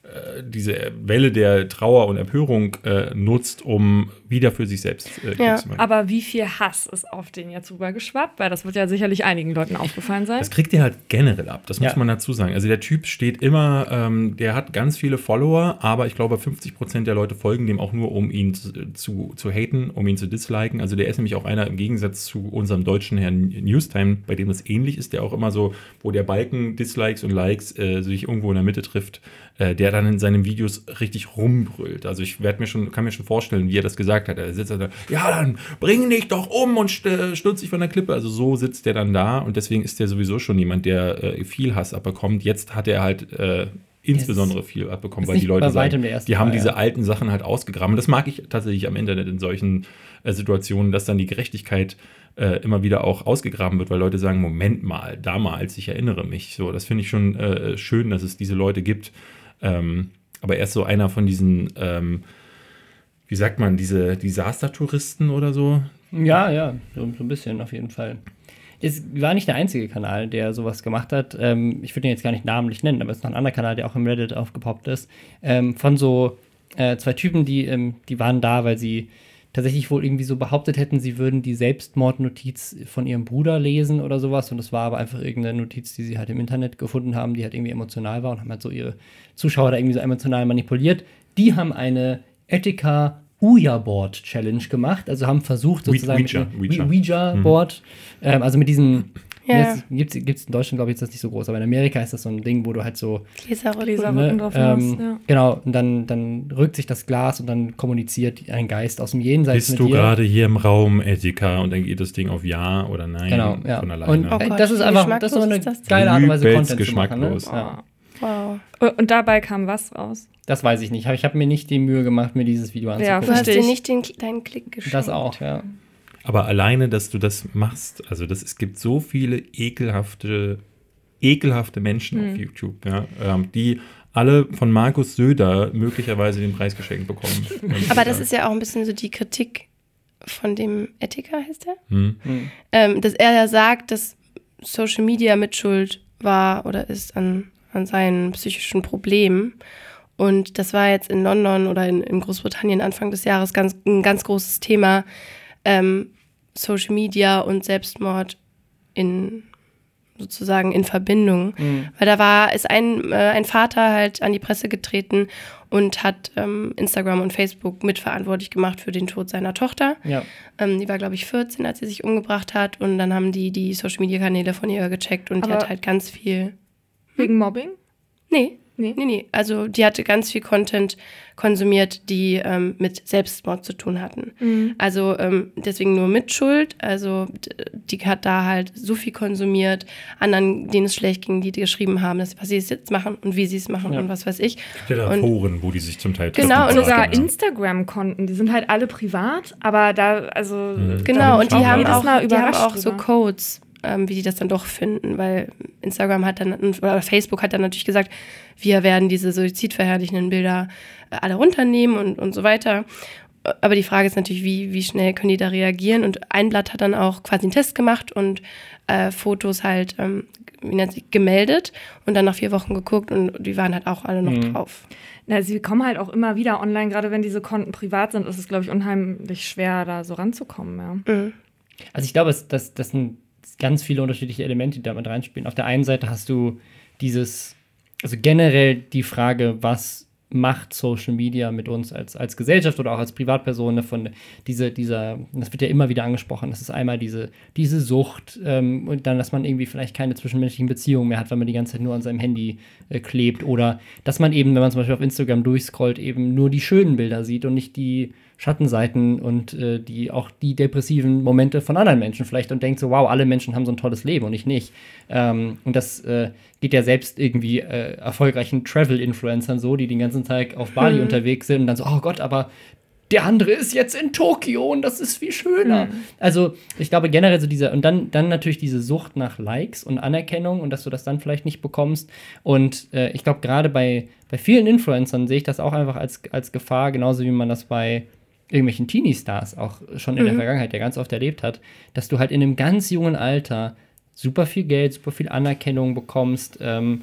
äh, diese Welle der Trauer und Empörung äh, nutzt, um wieder für sich selbst äh, Ja, zu machen. Aber wie viel Hass ist auf den jetzt rübergeschwappt? Weil das wird ja sicherlich einigen Leuten aufgefallen sein. Das kriegt er halt generell ab, das muss Ja. man dazu sagen. Also der Typ steht immer, ähm, der hat ganz viele Follower, aber ich glaube 50% der Leute folgen dem auch nur, um ihn zu, zu, zu haten, um ihn zu disliken. Also der ist nämlich auch einer im Gegensatz zu unserem deutschen Herrn Newstime, bei dem das ähnlich ist, der auch immer so, wo der Balken Dislikes und Likes äh, sich irgendwo in der Mitte trifft, äh, der dann in seinen Videos richtig rumbrüllt. Also ich werd mir schon, kann mir schon vorstellen, wie er das gesagt hat. Er sitzt da, ja, dann bring dich doch um und st stürz dich von der Klippe. Also so sitzt der dann da und deswegen ist der sowieso schon jemand, der äh, viel Hass abbekommt. Jetzt hat er halt äh, insbesondere viel abbekommen, weil die Leute sagen, die haben Fall, diese ja. alten Sachen halt ausgegraben. Das mag ich tatsächlich am Internet in solchen äh, Situationen, dass dann die Gerechtigkeit äh, immer wieder auch ausgegraben wird, weil Leute sagen, Moment mal, damals, ich erinnere mich. So, das finde ich schon äh, schön, dass es diese Leute gibt. Ähm, aber er ist so einer von diesen, ähm, wie sagt man, diese Disaster-Touristen oder so. Ja, ja, so, so ein bisschen auf jeden Fall. Es war nicht der einzige Kanal, der sowas gemacht hat. Ähm, ich würde ihn jetzt gar nicht namentlich nennen, aber es ist noch ein anderer Kanal, der auch im Reddit aufgepoppt ist. Ähm, von so äh, zwei Typen, die, ähm, die waren da, weil sie tatsächlich wohl irgendwie so behauptet hätten, sie würden die Selbstmordnotiz von ihrem Bruder lesen oder sowas. Und das war aber einfach irgendeine Notiz, die sie halt im Internet gefunden haben, die halt irgendwie emotional war und haben halt so ihre Zuschauer da irgendwie so emotional manipuliert. Die haben eine Etika Ouija-Board Challenge gemacht, also haben versucht Ouija- sozusagen Ouija, mit Ouija. einem Ouija-Board, ähm, also mit diesen Ja. Gibt es in Deutschland, glaube ich, ist das nicht so groß, aber in Amerika ist das so ein Ding, wo du halt so Gläserrücken. Gläser- ne, drauf ähm, hast, ja. Genau, und dann, dann rückt sich das Glas und dann kommuniziert ein Geist aus dem Jenseits Bist mit du gerade hier im Raum, Etika, und dann geht das Ding auf Ja oder Nein Genau, ja. von alleine. Und Oh Gott, das ist einfach, das ist so eine geile Art und Weise, Content zu machen. Ne? geschmacklos. Ja. Wow. Und dabei kam was raus? Das weiß ich nicht. aber Ich habe mir nicht die Mühe gemacht, mir dieses Video Ja, anzugucken. Du hast dir ich. nicht den, deinen Klick geschenkt. das auch, ja. Aber alleine, dass du das machst, also das, es gibt so viele ekelhafte, ekelhafte Menschen Hm. auf YouTube, ja, ähm, die alle von Markus Söder möglicherweise den Preis geschenkt bekommen. Aber das ist ja auch ein bisschen so die Kritik von dem Ethiker, heißt der? Hm. Ähm, dass er ja sagt, dass Social Media Mitschuld war oder ist an, an seinen psychischen Problemen. Und das war jetzt in London oder in, in Großbritannien Anfang des Jahres ganz, ein ganz großes Thema. Ähm, Social Media und Selbstmord in sozusagen in Verbindung. Weil da war, ist ein, äh, ein Vater halt an die Presse getreten und hat ähm, Instagram und Facebook mitverantwortlich gemacht für den Tod seiner Tochter. ja. Ähm, die war, glaube ich, 14, als sie sich umgebracht hat. Und dann haben die die Social-Media-Kanäle von ihr gecheckt und die Aber- hat halt ganz viel. Wegen Mobbing? Nee, Nee, nee, nee. Also die hatte ganz viel Content konsumiert, die ähm, mit Selbstmord zu tun hatten. Mhm. Also ähm, deswegen nur Mitschuld. Also die hat da halt so viel konsumiert, anderen, denen es schlecht ging, die geschrieben haben, dass, was sie jetzt machen und wie sie es machen Ja. und was weiß ich. Ja, da Und- Foren, wo die sich zum Teil Genau, treffen. und sogar Ja. Instagram-Konten, die sind halt alle privat, aber da, also. Mhm. Genau, und ich die haben auch, Mal die haben auch so. Codes, ähm, wie die das dann doch finden, weil Instagram hat dann, oder Facebook hat dann natürlich gesagt, wir werden diese suizidverherrlichenden Bilder äh, alle runternehmen und, und so weiter. Aber die Frage ist natürlich, wie, wie schnell können die da reagieren? Und ein Blatt hat dann auch quasi einen Test gemacht und äh, Fotos halt ähm, wie nennt sich, gemeldet und dann nach vier Wochen geguckt und die waren halt auch alle noch Mhm. drauf. Na, sie kommen halt auch immer wieder online, gerade wenn diese Konten privat sind, ist es, glaube ich, unheimlich schwer, da so ranzukommen. Ja. Mhm. Also ich glaube, es, das, das sind ganz viele unterschiedliche Elemente, die damit reinspielen. Auf der einen Seite hast du dieses, also generell die Frage, was macht Social Media mit uns als, als Gesellschaft oder auch als Privatperson ne, diese, dieser, das wird ja immer wieder angesprochen, das ist einmal diese, diese Sucht ähm, und dann, dass man irgendwie vielleicht keine zwischenmenschlichen Beziehungen mehr hat, weil man die ganze Zeit nur an seinem Handy äh, klebt oder dass man eben, wenn man zum Beispiel auf Instagram durchscrollt, eben nur die schönen Bilder sieht und nicht die Schattenseiten und äh, die auch die depressiven Momente von anderen Menschen vielleicht und denkt so, wow, alle Menschen haben so ein tolles Leben und ich nicht. Ähm, und das äh, geht ja selbst irgendwie äh, erfolgreichen Travel-Influencern so, die den ganzen Tag auf Bali Mhm. unterwegs sind und dann so, oh Gott, aber der andere ist jetzt in Tokio und das ist viel schöner. Also ich glaube generell so diese, und dann, dann natürlich diese Sucht nach Likes und Anerkennung und dass du das dann vielleicht nicht bekommst. Und äh, ich glaube gerade bei, bei vielen Influencern sehe ich das auch einfach als, als Gefahr, genauso wie man das bei irgendwelchen Teenie-Stars auch schon in der Vergangenheit ja ganz oft erlebt hat, dass du halt in einem ganz jungen Alter super viel Geld, super viel Anerkennung bekommst, ähm,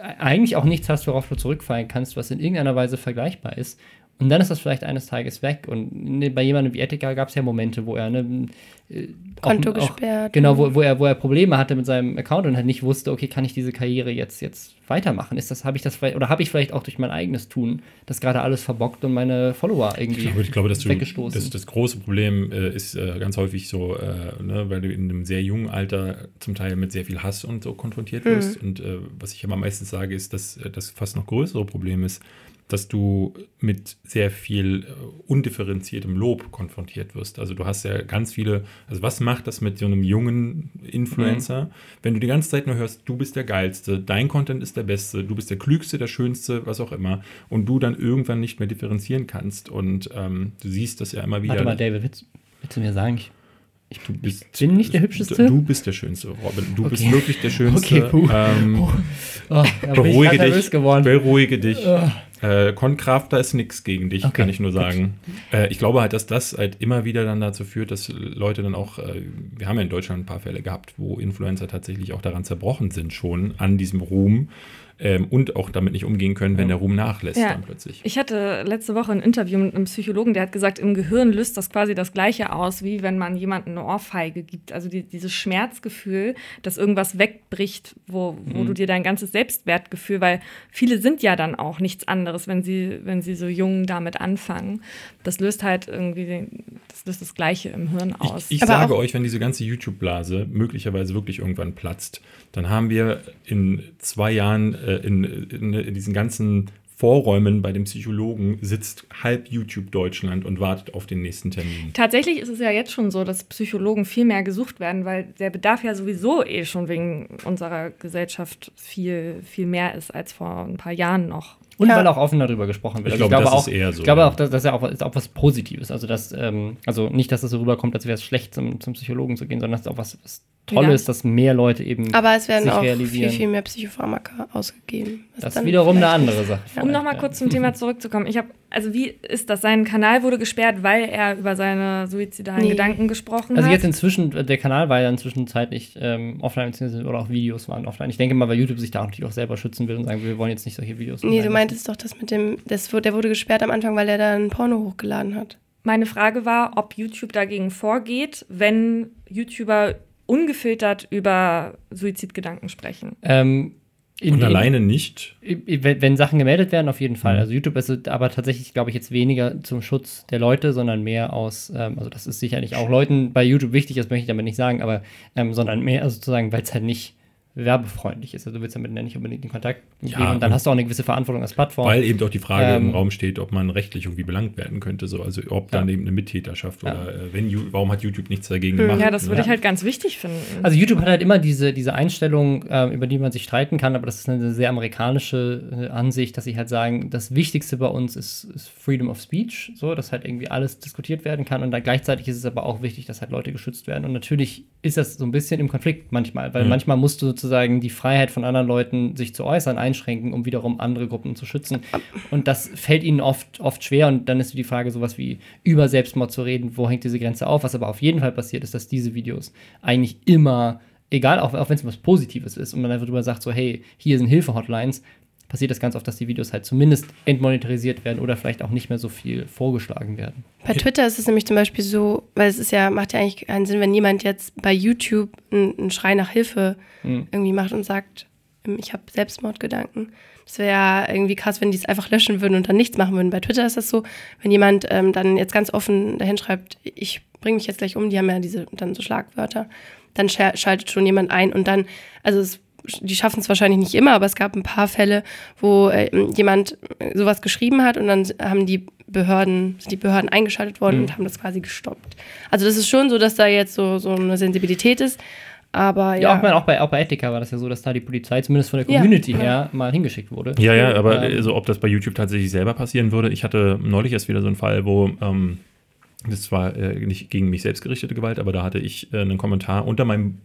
eigentlich auch nichts hast, worauf du zurückfallen kannst, was in irgendeiner Weise vergleichbar ist. Und dann ist das vielleicht eines Tages weg. Und ne, bei jemandem wie Ethiker gab es ja Momente, wo er ne, äh, Konto auch, auch, gesperrt. Genau, wo, wo, er, wo er Probleme hatte mit seinem Account und halt nicht wusste, okay, kann ich diese Karriere jetzt, jetzt weitermachen? Ist das, habe ich das vielleicht, oder habe ich vielleicht auch durch mein eigenes Tun das gerade alles verbockt und meine Follower irgendwie Ich glaube, ich glaube dass du, weggestoßen? das, das große Problem äh, ist äh, ganz häufig so, äh, ne, weil du in einem sehr jungen Alter zum Teil mit sehr viel Hass und so konfrontiert wirst. Und äh, was ich immer meistens sage, ist, dass äh, das fast noch größere Problem ist, dass du mit sehr viel äh, undifferenziertem Lob konfrontiert wirst. Also du hast ja ganz viele, also was macht das mit so einem jungen Influencer, wenn du die ganze Zeit nur hörst, du bist der Geilste, dein Content ist der Beste, du bist der Klügste, der Schönste, was auch immer, und du dann irgendwann nicht mehr differenzieren kannst und ähm, du siehst das ja immer wieder. Warte mal, David, willst, willst du mir sagen, ich, ich bist, bin nicht der Hübscheste? Du bist der Schönste, Robin. Du bist Okay. wirklich der Schönste. Okay, puh. ähm, Oh, ich beruhige grad nervös dich. geworden. Beruhige dich. Äh, Concraft, da ist nichts gegen dich, Okay, kann ich nur sagen. Äh, ich glaube halt, dass das halt immer wieder dann dazu führt, dass Leute dann auch, äh, wir haben ja in Deutschland ein paar Fälle gehabt, wo Influencer tatsächlich auch daran zerbrochen sind schon, an diesem Ruhm ähm, und auch damit nicht umgehen können, wenn der Ruhm nachlässt Ja. dann plötzlich. Ich hatte letzte Woche ein Interview mit einem Psychologen, der hat gesagt, im Gehirn löst das quasi das Gleiche aus, wie wenn man jemandem eine Ohrfeige gibt. Also die, dieses Schmerzgefühl, dass irgendwas wegbricht, wo, wo Mhm. du dir dein ganzes Selbstwertgefühl, weil viele sind ja dann auch nichts anderes, wenn sie, wenn sie so jung damit anfangen. Das löst halt irgendwie, den, das löst das Gleiche im Hirn aus. Ich, ich sage auch- euch, wenn diese ganze YouTube-Blase möglicherweise wirklich irgendwann platzt, dann haben wir in zwei Jahren äh, in, in, in diesen ganzen Vorräumen bei dem Psychologen sitzt halb YouTube Deutschland und wartet auf den nächsten Termin. Tatsächlich ist es ja jetzt schon so, dass Psychologen viel mehr gesucht werden, weil der Bedarf ja sowieso eh schon wegen unserer Gesellschaft viel, viel mehr ist als vor ein paar Jahren noch. Und Ja. weil auch offen darüber gesprochen wird. Ich Also glaube, das auch, ist eher so, Ich glaube ja. auch, dass das ja auch, ist auch was Positives. Also, dass, ähm, also nicht, dass es so rüberkommt, als wäre es schlecht, zum, zum Psychologen zu gehen, sondern dass es auch was, was Tolles, Ja. dass mehr Leute eben. Aber es werden sich auch realisieren. viel, viel mehr Psychopharmaka ausgegeben. das ist wiederum eine andere Sache. Um vielleicht, nochmal ja. kurz zum Thema zurückzukommen. Ich habe, also wie ist das? Sein Kanal wurde gesperrt, weil er über seine suizidalen Nee. Gedanken gesprochen Also hat. jetzt inzwischen, der Kanal war ja inzwischen zeitlich ähm, offline, beziehungsweise oder auch Videos waren offline. Ich denke mal, weil YouTube sich da natürlich auch selber schützen will und sagen, wir wollen jetzt nicht solche Videos Nee, du lassen. meintest doch das mit dem, das, wurde- der wurde gesperrt am Anfang, weil er da ein Porno hochgeladen hat. Meine Frage war, ob YouTube dagegen vorgeht, wenn YouTuber ungefiltert über Suizidgedanken sprechen. Ähm, in, Und in- alleine nicht. Wenn, wenn Sachen gemeldet werden, auf jeden Fall. Mhm. Also YouTube ist aber tatsächlich, glaube ich, jetzt weniger zum Schutz der Leute, sondern mehr aus, ähm, also das ist sicherlich auch Leuten bei YouTube wichtig, das möchte ich damit nicht sagen, aber ähm, sondern mehr sozusagen, weil es halt nicht werbefreundlich ist. Also du willst damit nicht unbedingt in Kontakt Ja, gehen und dann und- hast du auch eine gewisse Verantwortung als Plattform. Weil eben doch die Frage Ähm, im Raum steht, ob man rechtlich irgendwie belangt werden könnte. So. Also ob dann eben eine Mittäterschaft Ja. oder äh, wenn, warum hat YouTube nichts dagegen gemacht? Ja, das würde ich halt ganz wichtig finden. Also YouTube hat halt immer diese, diese Einstellung, äh, über die man sich streiten kann, aber das ist eine sehr amerikanische äh, Ansicht, dass sie halt sagen, das Wichtigste bei uns ist, ist Freedom of Speech, so, dass halt irgendwie alles diskutiert werden kann und dann gleichzeitig ist es aber auch wichtig, dass halt Leute geschützt werden und natürlich ist das so ein bisschen im Konflikt manchmal, weil Mhm. manchmal musst du sozusagen die Freiheit von anderen Leuten, sich zu äußern, einschränken, um wiederum andere Gruppen zu schützen. Und das fällt ihnen oft, oft schwer. Und dann ist die Frage sowas wie über Selbstmord zu reden, wo hängt diese Grenze auf, was aber auf jeden Fall passiert ist, dass diese Videos eigentlich immer egal, auch, auch wenn es was Positives ist und man einfach drüber sagt, so, hey, hier sind Hilfe-Hotlines, passiert das ganz oft, dass die Videos halt zumindest entmonetarisiert werden oder vielleicht auch nicht mehr so viel vorgeschlagen werden. Bei Twitter ist es nämlich zum Beispiel so, weil es ist ja, macht ja eigentlich keinen Sinn, wenn jemand jetzt bei YouTube einen, einen Schrei nach Hilfe Mhm. irgendwie macht und sagt, ähm, ich habe Selbstmordgedanken. Das wäre ja irgendwie krass, wenn die es einfach löschen würden und dann nichts machen würden. Bei Twitter ist das so, wenn jemand ähm, dann jetzt ganz offen dahin schreibt, ich bringe mich jetzt gleich um, die haben ja diese dann so Schlagwörter, dann scha- schaltet schon jemand ein und dann, also es, die schaffen es wahrscheinlich nicht immer, aber es gab ein paar Fälle, wo äh, jemand äh, sowas geschrieben hat und dann haben die Behörden, sind die Behörden eingeschaltet worden und haben das quasi gestoppt. Also das ist schon so, dass da jetzt so, so eine Sensibilität ist, aber Ja, ja. auch, mein, auch, bei, auch bei Etika war das ja so, dass da die Polizei zumindest von der Community ja. her mal hingeschickt wurde. Ja, ja, aber Ähm, also, ob das bei YouTube tatsächlich selber passieren würde. Ich hatte neulich erst wieder so einen Fall, wo ähm, das war äh, nicht gegen mich selbst gerichtete Gewalt, aber da hatte ich äh, einen Kommentar unter meinem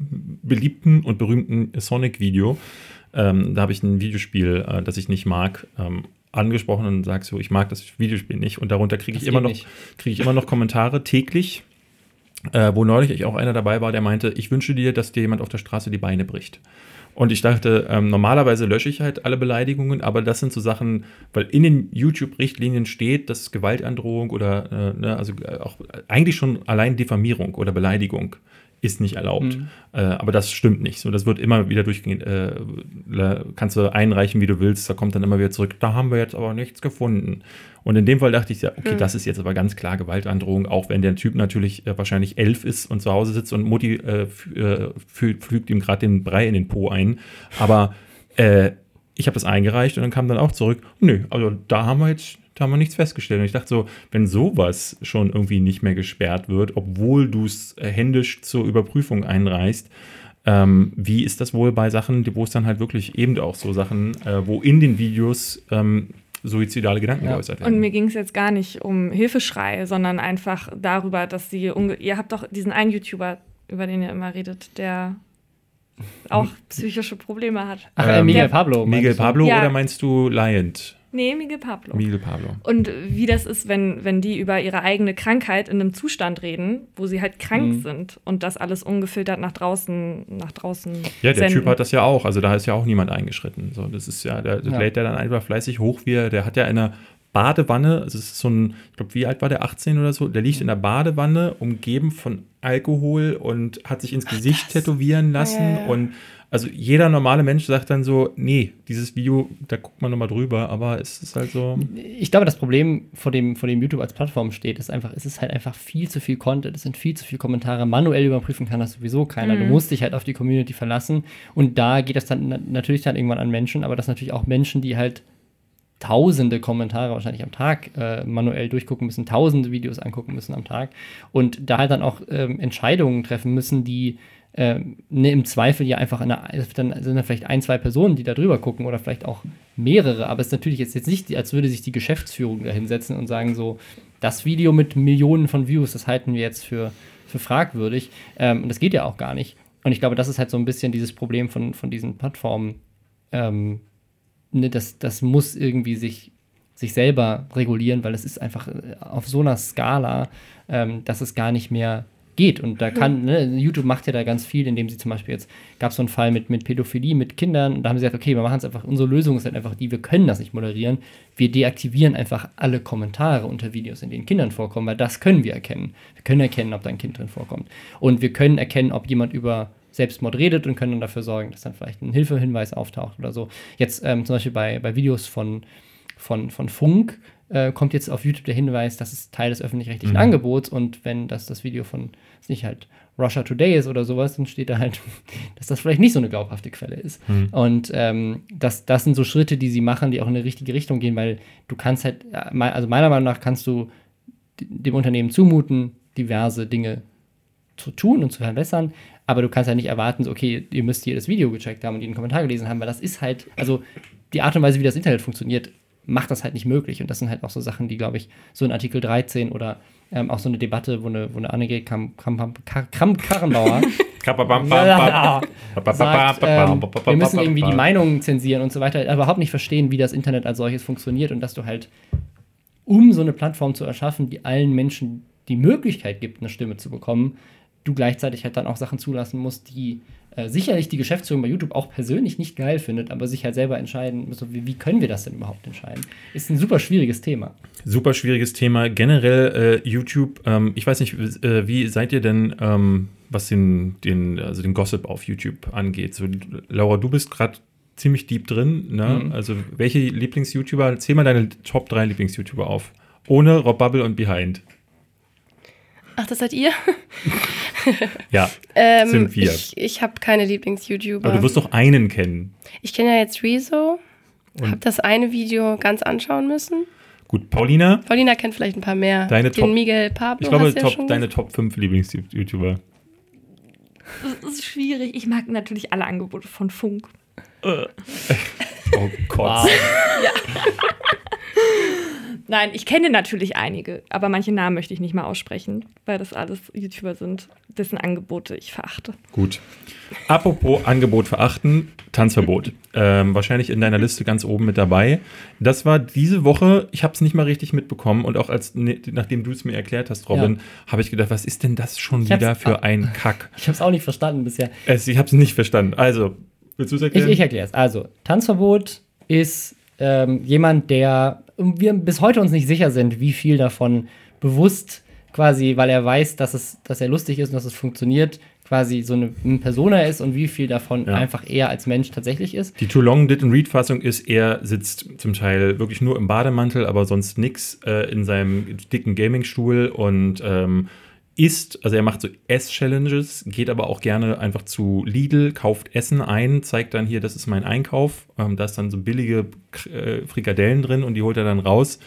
beliebten und berühmten Sonic-Video. Ähm, da habe ich ein Videospiel, äh, das ich nicht mag, ähm, angesprochen und sage so, ich mag das Videospiel nicht. Und darunter kriege ich immer noch, kriege ich immer noch Kommentare täglich, äh, wo neulich auch einer dabei war, der meinte, ich wünsche dir, dass dir jemand auf der Straße die Beine bricht. Und ich dachte, ähm, normalerweise lösche ich halt alle Beleidigungen, aber das sind so Sachen, weil in den YouTube-Richtlinien steht, dass Gewaltandrohung oder, äh, ne, also äh, auch eigentlich schon allein Diffamierung oder Beleidigung ist nicht erlaubt. Mhm. Äh, aber das stimmt nicht. So, das wird immer wieder durchgehend, äh, kannst du einreichen, wie du willst, da kommt dann immer wieder zurück, da haben wir jetzt aber nichts gefunden. Und in dem Fall dachte ich ja, okay, das ist jetzt aber ganz klar Gewaltandrohung, auch wenn der Typ natürlich äh, wahrscheinlich elf ist und zu Hause sitzt und Mutti äh, f- äh, pflügt ihm gerade den Brei in den Po ein. Aber äh, ich habe das eingereicht und dann kam dann auch zurück, nö, also da haben wir jetzt, da haben wir nichts festgestellt. Und ich dachte so, wenn sowas schon irgendwie nicht mehr gesperrt wird, obwohl du es äh, händisch zur Überprüfung einreichst, ähm, wie ist das wohl bei Sachen, wo es dann halt wirklich eben auch so Sachen, äh, wo in den Videos ähm, suizidale Gedanken Ja. geäußert werden? Und mir ging es jetzt gar nicht um Hilfeschrei, sondern einfach darüber, dass sie, ihr habt doch diesen einen YouTuber, über den ihr immer redet, der auch psychische Probleme hat. Ach, Ähm, äh, Miguel der- Pablo. Miguel meinst du? Pablo Ja. oder meinst du Liant? Nee, Miguel Pablo. Miguel Pablo. Und wie das ist, wenn, wenn die über ihre eigene Krankheit in einem Zustand reden, wo sie halt krank Mhm. sind und das alles ungefiltert nach draußen, nach draußen. Ja, der senden. Typ hat das ja auch. Also da ist ja auch niemand eingeschritten. So, das ist ja, der, das Ja. lädt der dann einfach fleißig hoch, wie er, der hat ja in einer Badewanne, also es ist so ein, ich glaube, wie alt war der, 18 oder so, der liegt in der Badewanne, umgeben von Alkohol und hat sich ins Gesicht tätowieren lassen Ja, ja, ja. und also jeder normale Mensch sagt dann so, nee, dieses Video, da guckt man nochmal drüber, aber es ist halt so. Ich glaube, das Problem, vor dem, vor dem YouTube als Plattform steht, ist einfach, es ist halt einfach viel zu viel Content, es sind viel zu viele Kommentare. Manuell überprüfen kann das sowieso keiner. Du musst dich halt auf die Community verlassen. Und da geht das dann na natürlich dann irgendwann an Menschen, aber das sind natürlich auch Menschen, die halt tausende Kommentare wahrscheinlich am Tag äh, manuell durchgucken müssen, tausende Videos angucken müssen am Tag und da halt dann auch ähm, Entscheidungen treffen müssen, die ähm, ne, im Zweifel ja einfach eine, dann sind da vielleicht ein, zwei Personen, die da drüber gucken oder vielleicht auch mehrere, aber es ist natürlich jetzt, jetzt nicht, als würde sich die Geschäftsführung da hinsetzen und sagen so, das Video mit Millionen von Views, das halten wir jetzt für, für fragwürdig ähm, und das geht ja auch gar nicht. Und ich glaube, das ist halt so ein bisschen dieses Problem von, von diesen Plattformen, ähm, ne, das, das muss irgendwie sich, sich selber regulieren, weil es ist einfach äh, auf so einer Skala, ähm, dass es gar nicht mehr geht. Und da kann, ne, YouTube macht ja da ganz viel, indem sie zum Beispiel jetzt, gab es so einen Fall mit, mit Pädophilie, mit Kindern, und da haben sie gesagt, okay, wir machen es einfach, unsere Lösung ist halt einfach die, wir können das nicht moderieren, wir deaktivieren einfach alle Kommentare unter Videos, in denen Kindern vorkommen, weil das können wir erkennen. Wir können erkennen, ob da ein Kind drin vorkommt. Und wir können erkennen, ob jemand über Selbstmord redet und können dann dafür sorgen, dass dann vielleicht ein Hilfehinweis auftaucht oder so. Jetzt ähm, zum Beispiel bei, bei Videos von, von, von Funk äh, kommt jetzt auf YouTube der Hinweis, das ist Teil des öffentlich-rechtlichen Mhm. Angebots und wenn das das Video von, ist nicht halt Russia Today ist oder sowas, dann steht da halt, dass das vielleicht nicht so eine glaubhafte Quelle ist. Und ähm, das, das sind so Schritte, die sie machen, die auch in die richtige Richtung gehen, weil du kannst halt, äh, also meiner Meinung nach kannst du dem Unternehmen zumuten, diverse Dinge zu tun und zu verbessern, aber du kannst halt nicht erwarten, so, okay, ihr müsst hier das Video gecheckt haben und jeden Kommentar gelesen haben, weil das ist halt, also die Art und Weise, wie das Internet funktioniert, macht das halt nicht möglich. Und das sind halt auch so Sachen, die, glaube ich, so in Artikel 13 oder ähm, auch so eine Debatte, wo eine, wo eine Annegret Kramp- Kramp- Kramp-Karrenbauer Kapabam, sagt, ähm, wir müssen irgendwie die Meinungen zensieren und so weiter, aber überhaupt nicht verstehen, wie das Internet als solches funktioniert und dass du halt, um so eine Plattform zu erschaffen, die allen Menschen die Möglichkeit gibt, eine Stimme zu bekommen, du gleichzeitig halt dann auch Sachen zulassen musst, die äh, sicherlich die Geschäftsführung bei YouTube auch persönlich nicht geil findet, aber sich halt selber entscheiden, so, wie, wie können wir das denn überhaupt entscheiden? Ist ein super schwieriges Thema. Super schwieriges Thema. Generell äh, YouTube. Ähm, ich weiß nicht, äh, wie seid ihr denn, ähm, was den, den, also den Gossip auf YouTube angeht? So, Laura, du bist gerade ziemlich deep drin. Ne? Mhm. Also, welche Lieblings-YouTuber? Zähl mal deine Top 3 Lieblings-YouTuber auf. Ohne Rob Bubble und Behind. Ach, das seid ihr? Ja. Ähm, Sind wir. Ich, ich habe keine Lieblings-YouTuber. Aber du wirst doch einen kennen. Ich kenne ja jetzt Rezo. Und- Habe das eine Video ganz anschauen müssen. Gut, Paulina, Paulina kennt vielleicht ein paar mehr. Deine Den Top- Miguel Pablo. ich glaube, hast du ja top, schon deine. Top 5 Lieblings-YouTuber. Das ist schwierig. Ich mag natürlich alle Angebote von Funk. Oh Gott. Nein, ich kenne natürlich einige, aber manche Namen möchte ich nicht mal aussprechen, weil das alles YouTuber sind, dessen Angebote ich verachte. Gut. Apropos Angebot verachten, Tanzverbot. ähm, wahrscheinlich in deiner Liste ganz oben mit dabei. Das war diese Woche, ich habe es nicht mal richtig mitbekommen und auch als, ne, nachdem du es mir erklärt hast, Robin, habe ich gedacht, was ist denn das schon Ich wieder für ein Kack? Ich habe es auch nicht verstanden bisher. Es, ich habe es nicht verstanden. Also, willst du es Ich, erklären? ich erkläre es. Also, Tanzverbot ist ähm, jemand, der wir bis heute uns nicht sicher sind, wie viel davon bewusst quasi, weil er weiß, dass, es, dass er lustig ist und dass es funktioniert, quasi so eine, eine Persona ist und wie viel davon Ja. einfach eher als Mensch tatsächlich ist. Die Too Long Did and Read Fassung ist, er sitzt zum Teil wirklich nur im Bademantel, aber sonst nix äh, in seinem dicken Gaming-Stuhl und ähm, isst, also er macht so Ess-Challenges, geht aber auch gerne einfach zu Lidl, kauft Essen ein, zeigt dann hier, das ist mein Einkauf. Ähm, da ist dann so billige äh, Frikadellen drin und die holt er dann raus.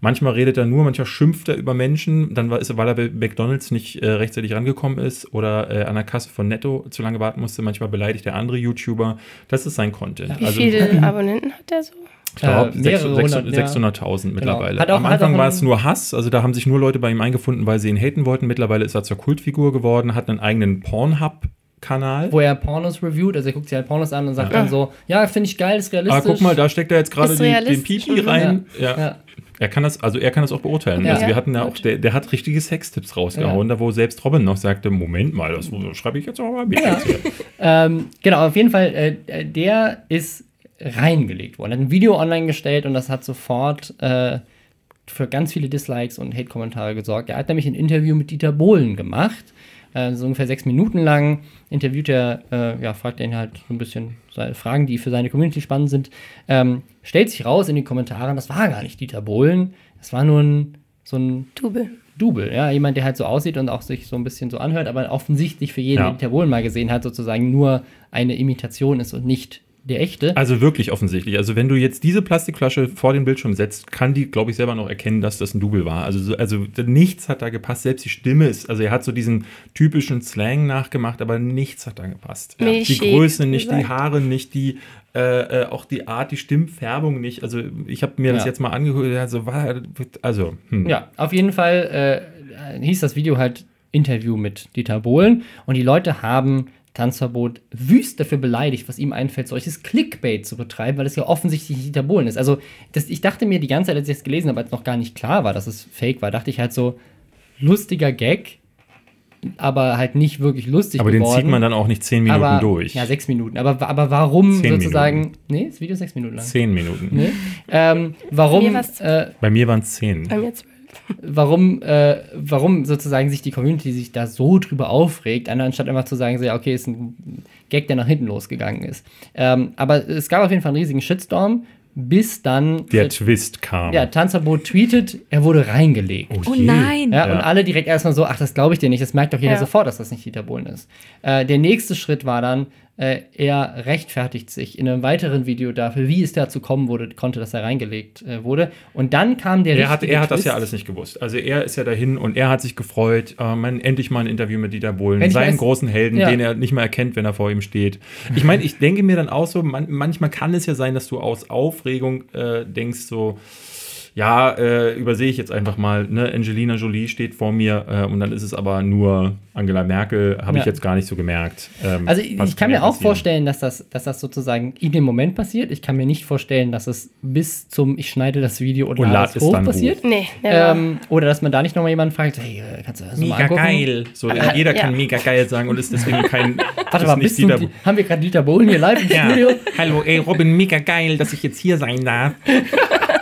Manchmal redet er nur, manchmal schimpft er über Menschen, dann ist, weil er bei McDonalds nicht äh, rechtzeitig rangekommen ist oder äh, an der Kasse von Netto zu lange warten musste. Manchmal beleidigt er andere YouTuber. Das ist sein Content. Wie Also, viele Abonnenten hat der so? Ich glaube, Äh, mehrere hundert, ja. 600.000 mittlerweile. Auch- Am Anfang war es nur Hass, also da haben sich nur Leute bei ihm eingefunden, weil sie ihn haten wollten. Mittlerweile ist er zur Kultfigur geworden, hat einen eigenen Pornhub-Kanal. Wo er Pornos reviewt, also er guckt sich halt Pornos an und sagt dann so, ja, finde ich geil, ist realistisch. Ah, guck mal, da steckt er jetzt gerade den, Pipi mhm. rein. Ja. Ja. Er kann das, also er kann das auch beurteilen. Ja. also wir hatten ja auch, der, der hat richtige Sextipps rausgehauen, da wo selbst Robin noch sagte, Moment mal, das schreibe ich jetzt auch mal mit. Ja. Ähm, genau, auf jeden Fall, äh, der ist reingelegt worden. Er hat ein Video online gestellt und das hat sofort äh, für ganz viele Dislikes und Hate-Kommentare gesorgt. Er hat nämlich ein Interview mit Dieter Bohlen gemacht, äh, so ungefähr sechs Minuten lang. Interviewt er, äh, ja, fragt er ihn halt so ein bisschen seine Fragen, die für seine Community spannend sind. Ähm, stellt sich raus in den Kommentaren, das war gar nicht Dieter Bohlen, das war nur ein, so ein Double. Double, ja, jemand, der halt so aussieht und auch sich so ein bisschen so anhört, aber offensichtlich für jeden, Ja. der Dieter Bohlen mal gesehen hat, sozusagen nur eine Imitation ist und nicht der echte. Also wirklich offensichtlich. Also wenn du jetzt diese Plastikflasche vor den Bildschirm setzt, kann die, glaube ich, selber noch erkennen, dass das ein Double war. Also, so- also nichts hat da gepasst. Selbst die Stimme ist, also er hat so diesen typischen Slang nachgemacht, aber nichts hat da gepasst. Die Milchig Größe nicht, die gesagt. Haare nicht, die äh, äh, auch die Art, die Stimmfärbung nicht. Also ich habe mir das Ja. jetzt mal angehört. Also war, also hm. Ja, auf jeden Fall äh, hieß das Video halt Interview mit Dieter Bohlen und die Leute haben Tanzverbot wüst dafür beleidigt, was ihm einfällt, solches Clickbait zu betreiben, weil es ja offensichtlich nicht Bohlen ist. Also das, ich dachte mir die ganze Zeit, als ich das gelesen habe, als noch gar nicht klar war, dass es fake war, dachte ich halt so, lustiger Gag, aber halt nicht wirklich lustig Aber den geworden. zieht man dann auch nicht zehn Minuten aber, durch. Ja, sechs Minuten. Aber, aber warum Zehn sozusagen. Nee, das Video ist sechs Minuten lang. Zehn Minuten. Nee? Ähm, warum, Bei mir äh, Bei mir waren es zehn. Bei mir zwölf. Warum, äh, warum sozusagen sich die Community sich da so drüber aufregt, anstatt einfach zu sagen, so, ja, okay, ist ein Gag, der nach hinten losgegangen ist. Ähm, aber es gab auf jeden Fall einen riesigen Shitstorm. bis dann Der äh, Twist kam. ja, Tanzverbot tweetet, er wurde reingelegt. Oh je. nein. Ja, Ja. und alle direkt erstmal so, ach, das glaube ich dir nicht. Das merkt doch jeder Ja. sofort, dass das nicht Dieter Bohlen ist. Äh, der nächste Schritt war dann, äh, er rechtfertigt sich in einem weiteren Video dafür, wie es dazu kommen wurde, konnte, dass er reingelegt äh, wurde. Und dann kam der Er hat, er hat das Twist. ja alles nicht gewusst. Also er ist ja dahin und er hat sich gefreut, äh, man, endlich mal ein Interview mit Dieter Bohlen, Wenn ich seinen großen Helden, Ja. den er nicht mehr erkennt, wenn er vor ihm steht. Ich meine, ich denke mir dann auch so, man, manchmal kann es ja sein, dass du aus Aufregung äh, denkst so, ja, äh, übersehe ich jetzt einfach mal, ne? Angelina Jolie steht vor mir äh, und dann ist es aber nur Angela Merkel, habe ich Ja. jetzt gar nicht so gemerkt. Ähm, Also ich, ich kann mir auch passieren. vorstellen, dass das, dass das sozusagen in dem Moment passiert. Ich kann mir nicht vorstellen, dass es bis zum ich schneide das Video und, Und lade lad es hoch passiert. Nee. Ähm, oder dass man da nicht nochmal jemanden fragt, hey, äh, kannst du das noch mal Mega angucken? geil. So, jeder ja. kann mega geil sagen und ist deswegen kein. Warte ist mal, bist du, Dieter- haben wir gerade Dieter Bohlen hier live im Ja. Studio? Hallo, ey, Robin, mega geil, dass ich jetzt hier sein darf.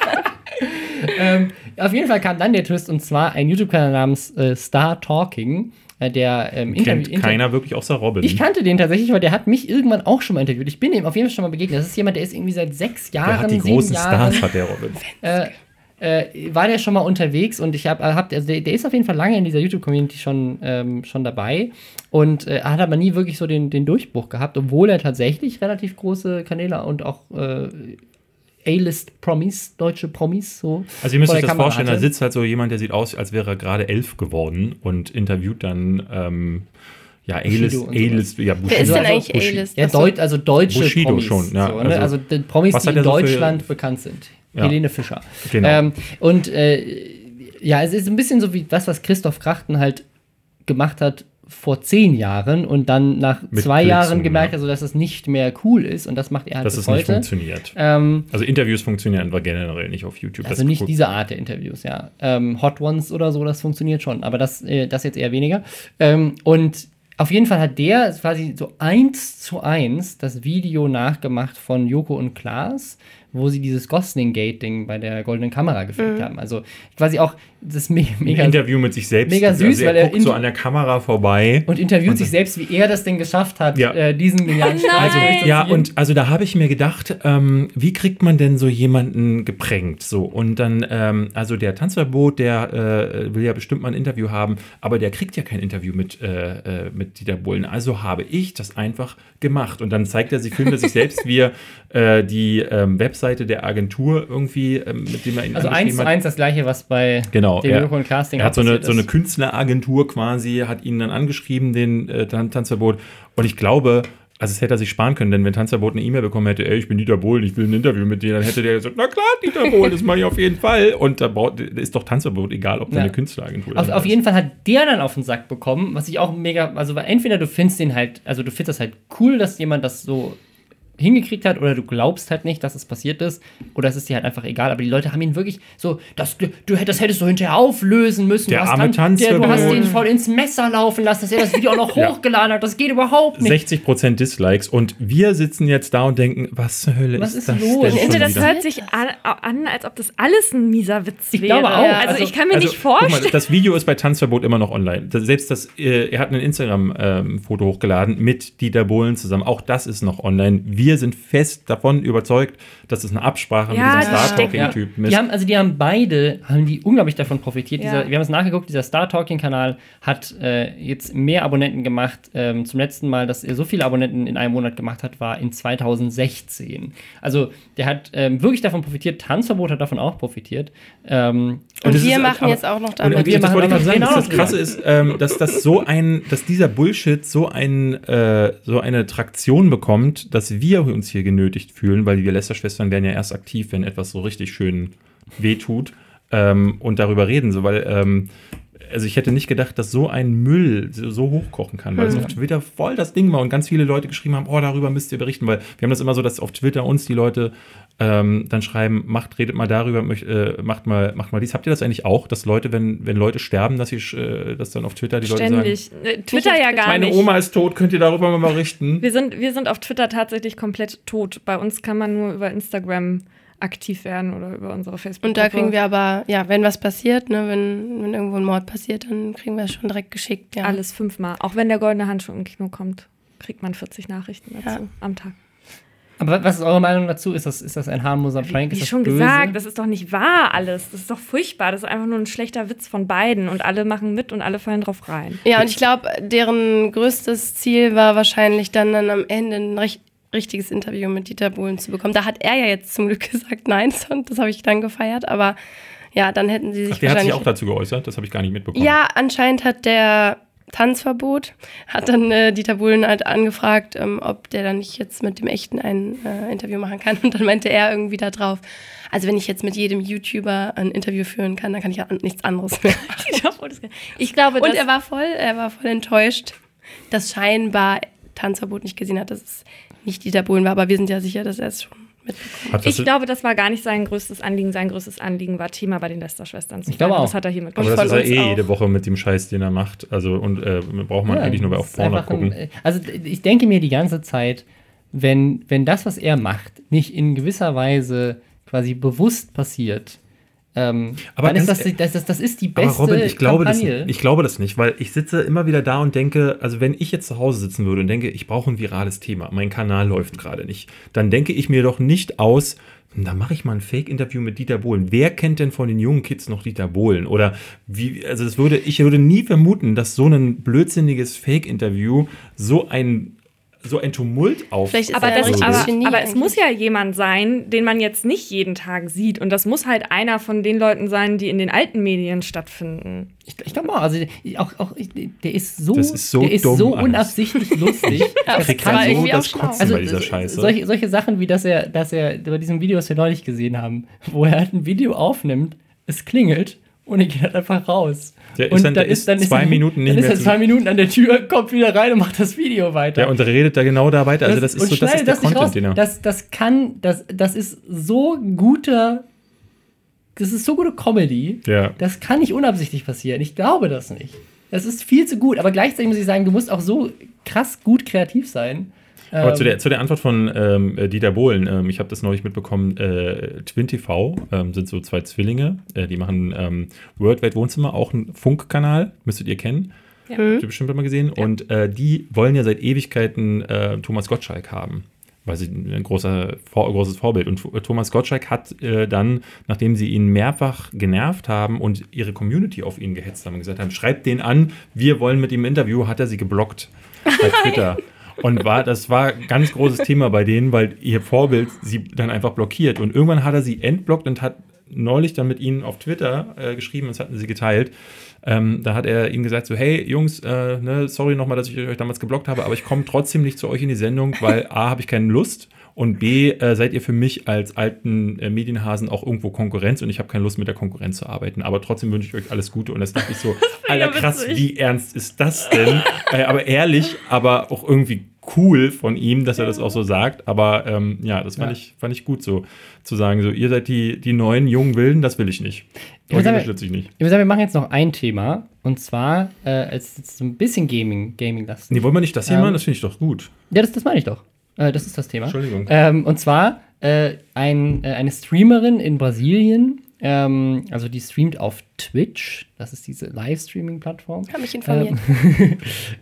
ähm, auf jeden Fall kam dann der Twist und zwar ein YouTube-Kanal namens äh, Star Talking, äh, der ähm, Kennt Interview- Inter- keiner wirklich außer Robin. Ich kannte den tatsächlich, weil der hat mich irgendwann auch schon mal interviewt. Ich bin ihm auf jeden Fall schon mal begegnet. Das ist jemand, der ist irgendwie seit sechs Jahren, der hat die großen Jahren, Stars, hat der Robin. äh, äh, war der schon mal unterwegs und ich habe, hab, also der, der ist auf jeden Fall lange in dieser YouTube-Community schon, ähm, schon dabei und äh, hat aber nie wirklich so den, den Durchbruch gehabt, obwohl er tatsächlich relativ große Kanäle und auch äh, A-List-Promis, deutsche Promis, so. Also ihr müsst euch das Kamera vorstellen, da hatte. sitzt halt so jemand, der sieht aus, als wäre er gerade elf geworden und interviewt dann ähm, ja, A-List, Bushido A-List, ja, Wer ist also- denn also eigentlich Bushi- A-List? Ja. Deut, also deutsche Bushido Promis. schon, ja, so, ne? also- also, die Promis, die in er so für- Deutschland bekannt sind. Ja. Helene Fischer. Genau. Ähm, und äh, ja, es ist ein bisschen so wie das, was Christoph Krachten halt gemacht hat vor zehn Jahren und dann nach Mit zwei Blitzen, Jahren gemerkt ja. hat, so, dass es nicht mehr cool ist und das macht er halt dass es nicht heute. funktioniert. Ähm, Also Interviews funktionieren aber generell nicht auf YouTube. also nicht diese Art der Interviews, ja. Ähm, Hot Ones oder so, das funktioniert schon, aber das, äh, das jetzt eher weniger. Ähm, und auf jeden Fall hat der quasi so eins zu eins das Video nachgemacht von Joko und Klaas, wo sie dieses Gosling-Gate-Ding bei der Goldenen Kamera gefilmt haben. Also quasi auch das me ein mega Interview mit sich selbst. mega süß, also er weil er guckt so an der Kamera vorbei. und interviewt sich selbst, wie er das denn geschafft hat, Ja. äh, diesen genialen nein. durchzuziehen. Ja, und also da habe ich mir gedacht, ähm, wie kriegt man denn so jemanden geprägt? So, und dann, ähm, also der Tanzverbot, der äh, will ja bestimmt mal ein Interview haben, aber der kriegt ja kein Interview mit, äh, äh, mit Dieter Bohlen. Also habe ich das einfach gemacht. Und dann zeigt er sich, filmt er sich selbst, wie er äh, die ähm, Webseite der Agentur irgendwie, ähm, mit dem er ihn also eins zu eins das gleiche, was bei Genau, dem er- und Klaas Ding Er hat so eine, so eine ist. Künstleragentur quasi, hat ihn dann angeschrieben, den äh, Tan- Tanzverbot. Und ich glaube, also es hätte er sich sparen können, denn wenn Tanzverbot eine E-Mail bekommen hätte, ey, ich bin Dieter Bohlen, ich will ein Interview mit dir, dann hätte der gesagt, na klar, Dieter Bohlen, das mache ich auf jeden Fall. Und da ist doch Tanzverbot egal, ob Ja. eine Künstleragentur Auf, dahinter auf ist. jeden Fall hat der dann auf den Sack bekommen, was ich auch mega, also entweder du findest den halt, also du findest das halt cool, dass jemand das so hingekriegt hat oder du glaubst halt nicht, dass es passiert ist oder es ist dir halt einfach egal, aber die Leute haben ihn wirklich so, das, du, du hättest du hinterher auflösen müssen, Der du hast arme dann, der, du hast ihn voll ins Messer laufen lassen, dass er das Video auch noch Ja. hochgeladen hat, das geht überhaupt nicht. 60% Dislikes und wir sitzen jetzt da und denken, was zur Hölle Was ist, ist das los? denn schon Ente, das hört sich an, an, als ob das alles ein mieser Witz Ich wäre. glaube auch. Also, Also- ich kann mir Also, nicht guck vorstellen. Mal, das Video ist bei Tanzverbot immer noch online. Das, selbst das, äh, er hat ein Instagram-Foto hochgeladen mit Dieter Bohlen zusammen. Auch das ist noch online. Wir sind fest davon überzeugt, dass es eine Absprache Ja, mit die diesem Star Talking-Typen Die ist. haben, also die haben beide, haben die unglaublich davon profitiert. Ja. Dieser, wir haben es nachgeguckt, dieser Star Talking-Kanal hat äh, jetzt mehr Abonnenten gemacht. Ähm, zum letzten Mal, dass er so viele Abonnenten in einem Monat gemacht hat, war in 2016. Also der hat ähm, wirklich davon profitiert. Tanzverbot hat davon auch profitiert. Ähm, Und das wir machen jetzt auch noch Und, damit. und wir das machen noch sagen, genau das Krasse ist, ähm, dass das so ein, dass dieser Bullshit so ein, äh, so eine Traktion bekommt, dass wir uns hier genötigt fühlen, weil wir Lästerschwestern werden ja erst aktiv, wenn etwas so richtig schön wehtut ähm, und darüber reden, so weil ähm, also ich hätte nicht gedacht, dass so ein Müll so, so hochkochen kann, weil es auf Twitter voll das Ding war und ganz viele Leute geschrieben haben, oh, darüber müsst ihr berichten, weil wir haben das immer so, dass auf Twitter uns die Leute ähm, dann schreiben, macht, redet mal darüber, möcht, äh, macht mal, macht mal dies. Habt ihr das eigentlich auch, dass Leute, wenn, wenn Leute sterben, dass sie, äh, dass dann auf Twitter die Leute Ständig. Äh, Twitter ja gar sagen, meine nicht. Oma ist tot, könnt ihr darüber mal berichten? Wir sind, wir sind auf Twitter tatsächlich komplett tot. Bei uns kann man nur über Instagram aktiv werden oder über unsere facebook Und da kriegen wir aber, ja, wenn was passiert, ne, wenn, wenn irgendwo ein Mord passiert, dann kriegen wir es schon direkt geschickt, ja. alles fünfmal. Auch wenn der goldene Handschuh im Kino kommt, kriegt man 40 Nachrichten dazu Ja. am Tag. Aber was ist eure Meinung dazu? Ist das, ist das ein harmloser Prank? Wie ist das schon böse? gesagt, das ist doch nicht wahr alles. Das ist doch furchtbar. Das ist einfach nur ein schlechter Witz von beiden und alle machen mit und alle fallen drauf rein. Ja, und ich glaube, deren größtes Ziel war wahrscheinlich dann, dann am Ende ein recht, richtiges Interview mit Dieter Bohlen zu bekommen. Da hat er ja jetzt zum Glück gesagt nein und das habe ich dann gefeiert, aber ja, dann hätten sie sich Ach, der hat sich auch dazu geäußert, das habe ich gar nicht mitbekommen. ja, anscheinend hat der Tanzverbot, hat dann äh, Dieter Bohlen halt angefragt, ähm, ob der dann nicht jetzt mit dem Echten ein äh, Interview machen kann. Und dann meinte er irgendwie da drauf, also wenn ich jetzt mit jedem YouTuber ein Interview führen kann, dann kann ich ja an- nichts anderes mehr. Ich glaube, Und er war voll, er war voll enttäuscht, dass scheinbar Tanzverbot nicht gesehen hat, dass es nicht Dieter Bohlen war, aber wir sind ja sicher, dass er es schon ich glaube, das war gar nicht sein größtes Anliegen. Sein größtes Anliegen war Thema bei den Lester-Schwestern zu Ich glaube auch. Das hat er hiermit aber gemacht. das ist ja uns eh auch. jede Woche mit dem Scheiß, den er macht. Also und äh, braucht man Ja, eigentlich nur das auf Porno einfach ein- gucken. also ich denke mir die ganze Zeit, wenn, wenn das, was er macht, nicht in gewisser Weise quasi bewusst passiert, ähm, Aber dann ist das, das, das, das ist die Aber beste Robin, ich glaube, das, Kampagne. ich glaube das nicht, weil ich sitze immer wieder da und denke, also wenn ich jetzt zu Hause sitzen würde und denke, ich brauche ein virales Thema, mein Kanal läuft gerade nicht, dann denke ich mir doch nicht aus, da mache ich mal ein Fake-Interview mit Dieter Bohlen. Wer kennt denn von den jungen Kids noch Dieter Bohlen? Oder wie, also das würde, ich würde nie vermuten, dass so ein blödsinniges Fake-Interview so ein, so ein Tumult auf. Vielleicht ist Aber, er das, aber, aber es muss ja jemand sein, den man jetzt nicht jeden Tag sieht. Und das muss halt einer von den Leuten sein, die in den alten Medien stattfinden. Ich, ich glaube auch, also auch, auch ich- der ist so, Das ist so der ist dumm so alles. unabsichtlich lustig. das kriegt kann so das. Kotzen Also bei dieser so- Scheiße. Solche, solche Sachen wie, dass er, dass er bei diesem Video, das wir neulich gesehen haben, wo er halt ein Video aufnimmt, es klingelt und er geht halt einfach raus. Ist und dann- der ist zwei er- Minuten nicht dann ist er zwei Minuten an der Tür, kommt wieder rein und macht das Video weiter. ja, und redet da genau da weiter. Also das, ist und so, das ist der das Content, raus. den er. Das, das kann, das, das ist so guter, das ist so gute Comedy. Ja. Das kann nicht unabsichtlich passieren. Ich glaube das nicht. Das ist viel zu gut. Aber gleichzeitig muss ich sagen, du musst auch so krass gut kreativ sein. Aber Ähm, zu, der, zu der Antwort von ähm, äh, Dieter Bohlen, ähm, ich habe das neulich mitbekommen, äh, Twin TV ähm, sind so zwei Zwillinge, äh, die machen ähm, Worldwide Wohnzimmer, auch ein Funkkanal, müsstet ihr kennen. Ja. Habt ihr bestimmt mal gesehen. Und äh, die wollen ja seit Ewigkeiten äh, Thomas Gottschalk haben. Weil sie ein großer, vor, großes Vorbild. Und äh, Thomas Gottschalk hat äh, dann, nachdem sie ihn mehrfach genervt haben und ihre Community auf ihn gehetzt haben und gesagt haben, schreibt den an, wir wollen mit ihm ein Interview, hat er sie geblockt bei Twitter. Und war, das war ein ganz großes Thema bei denen, weil ihr Vorbild sie dann einfach blockiert. Und irgendwann hat er sie entblockt und hat neulich dann mit ihnen auf Twitter äh, geschrieben, das hatten sie geteilt. Ähm, da hat er ihnen gesagt: So, hey Jungs, äh, ne, sorry nochmal, dass ich euch damals geblockt habe, aber ich komme trotzdem nicht zu euch in die Sendung, weil A, habe ich keine Lust und B, äh, seid ihr für mich als alten äh, Medienhasen auch irgendwo Konkurrenz und ich habe keine Lust mit der Konkurrenz zu arbeiten. Aber trotzdem wünsche ich euch alles Gute. Und das dachte ich so, Alter, krass, wie ernst ist das denn? äh, aber ehrlich, aber auch irgendwie cool von ihm, dass er das auch so sagt. Aber ähm, ja, das fand, Ja. ich, fand ich gut so zu sagen, so ihr seid die, die neuen jungen Wilden, das will ich nicht. Ich würde sagen, ich nicht. Ich würde sagen, wir machen jetzt noch ein Thema. Und zwar, äh, als jetzt so ein bisschen Gaming, Gaming lastig. Nee, wollen wir nicht das hier Ähm, machen? Das finde ich doch gut. Ja, das, das meine ich doch. Äh, das ist das Thema. Entschuldigung. Ähm, und zwar äh, ein, äh, eine Streamerin in Brasilien, ähm, also die streamt auf Twitch, das ist diese Livestreaming-Plattform. Kann mich informieren.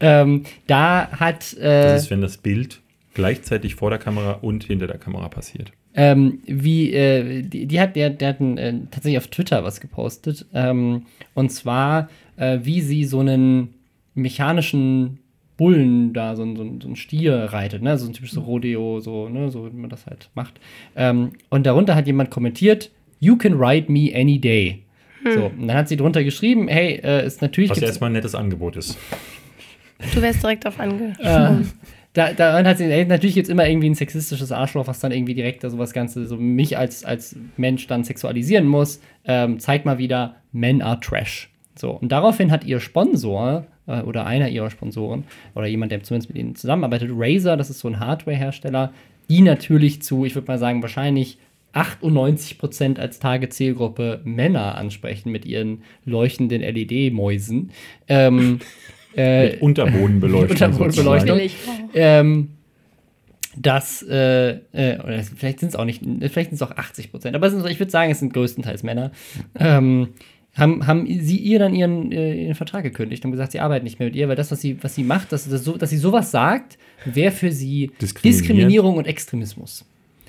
Ähm, da hat äh, Das ist, wenn das Bild gleichzeitig vor der Kamera und hinter der Kamera passiert. ähm, wie äh, die, die hat, der, der hat ein, äh, tatsächlich auf Twitter was gepostet. Ähm, und zwar, äh, wie sie so einen mechanischen Bullen da, so, ein- so, ein- so ein Stier reitet, ne? So ein typisches Rodeo, so, ne? So wie man das halt macht. Ähm, und darunter hat jemand kommentiert, You can ride me any day. So, und dann hat sie drunter geschrieben, hey, äh, ist natürlich Was ja erstmal ein nettes Angebot ist. Du wärst direkt auf ange. äh, da, hat sie, ey, natürlich gibt es immer irgendwie ein sexistisches Arschloch, was dann irgendwie direkt da sowas Ganze, so mich als, als Mensch dann sexualisieren muss. Ähm, zeigt mal wieder, Men are trash. So, und daraufhin hat ihr Sponsor äh, oder einer ihrer Sponsoren oder jemand, der zumindest mit ihnen zusammenarbeitet, Razer, das ist so ein Hardware-Hersteller, die natürlich zu, ich würde mal sagen, wahrscheinlich 98% als Target-Zielgruppe Männer ansprechen mit ihren leuchtenden LED-Mäusen. Ähm, äh, Unterbodenbeleuchtung. Unterbodenbeleuchtung. Billig. ähm, dass, äh, äh, oder vielleicht sind es auch nicht, vielleicht sind es auch 80 Prozent, aber es sind, ich würde sagen, es sind größtenteils Männer, ähm, haben, haben sie ihr dann ihren, äh, ihren Vertrag gekündigt und gesagt, sie arbeiten nicht mehr mit ihr, weil das, was sie, was sie macht, dass, dass, so, dass sie sowas sagt, wäre für sie. Diskriminierung und Extremismus.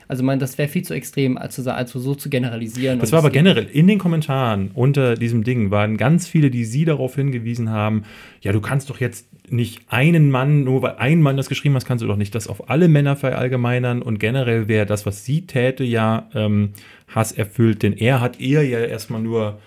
Also man, das wäre viel zu extrem, als, als so zu generalisieren. Das war aber generell in den Kommentaren unter diesem Ding waren ganz viele, die sie darauf hingewiesen haben, ja, du kannst doch jetzt nicht einen Mann, nur weil ein Mann das geschrieben hat, kannst du doch nicht das auf alle Männer verallgemeinern und generell wäre das, was sie täte, ja ähm, Hass erfüllt, denn er hat ihr ja erstmal nur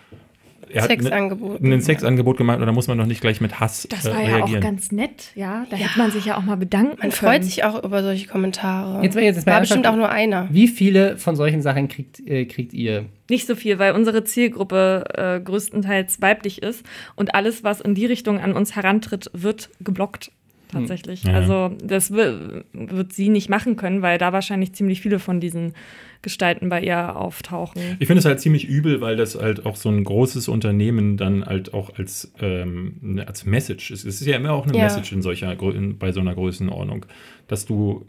er hat Sexangebot. ne- ein Sexangebot gemacht und da muss man doch nicht gleich mit Hass Das äh, war ja auch reagieren. ganz nett, ja. Da Ja. hätte man sich ja auch mal bedanken Man können. freut sich auch über solche Kommentare. Jetzt, jetzt, War bestimmt auch nur einer. Wie viele von solchen Sachen kriegt, äh, kriegt ihr? Nicht so viel, weil unsere Zielgruppe äh, größtenteils weiblich ist und alles, was in die Richtung an uns herantritt, wird geblockt. Tatsächlich. Ja. Also, das wi- wird sie nicht machen können, weil da wahrscheinlich ziemlich viele von diesen Gestalten bei ihr auftauchen. Ich finde es halt ziemlich übel, weil das halt auch so ein großes Unternehmen dann halt auch als, ähm, als Message ist. Es ist ja immer auch eine Ja. Message in solcher, in, bei so einer Größenordnung, dass du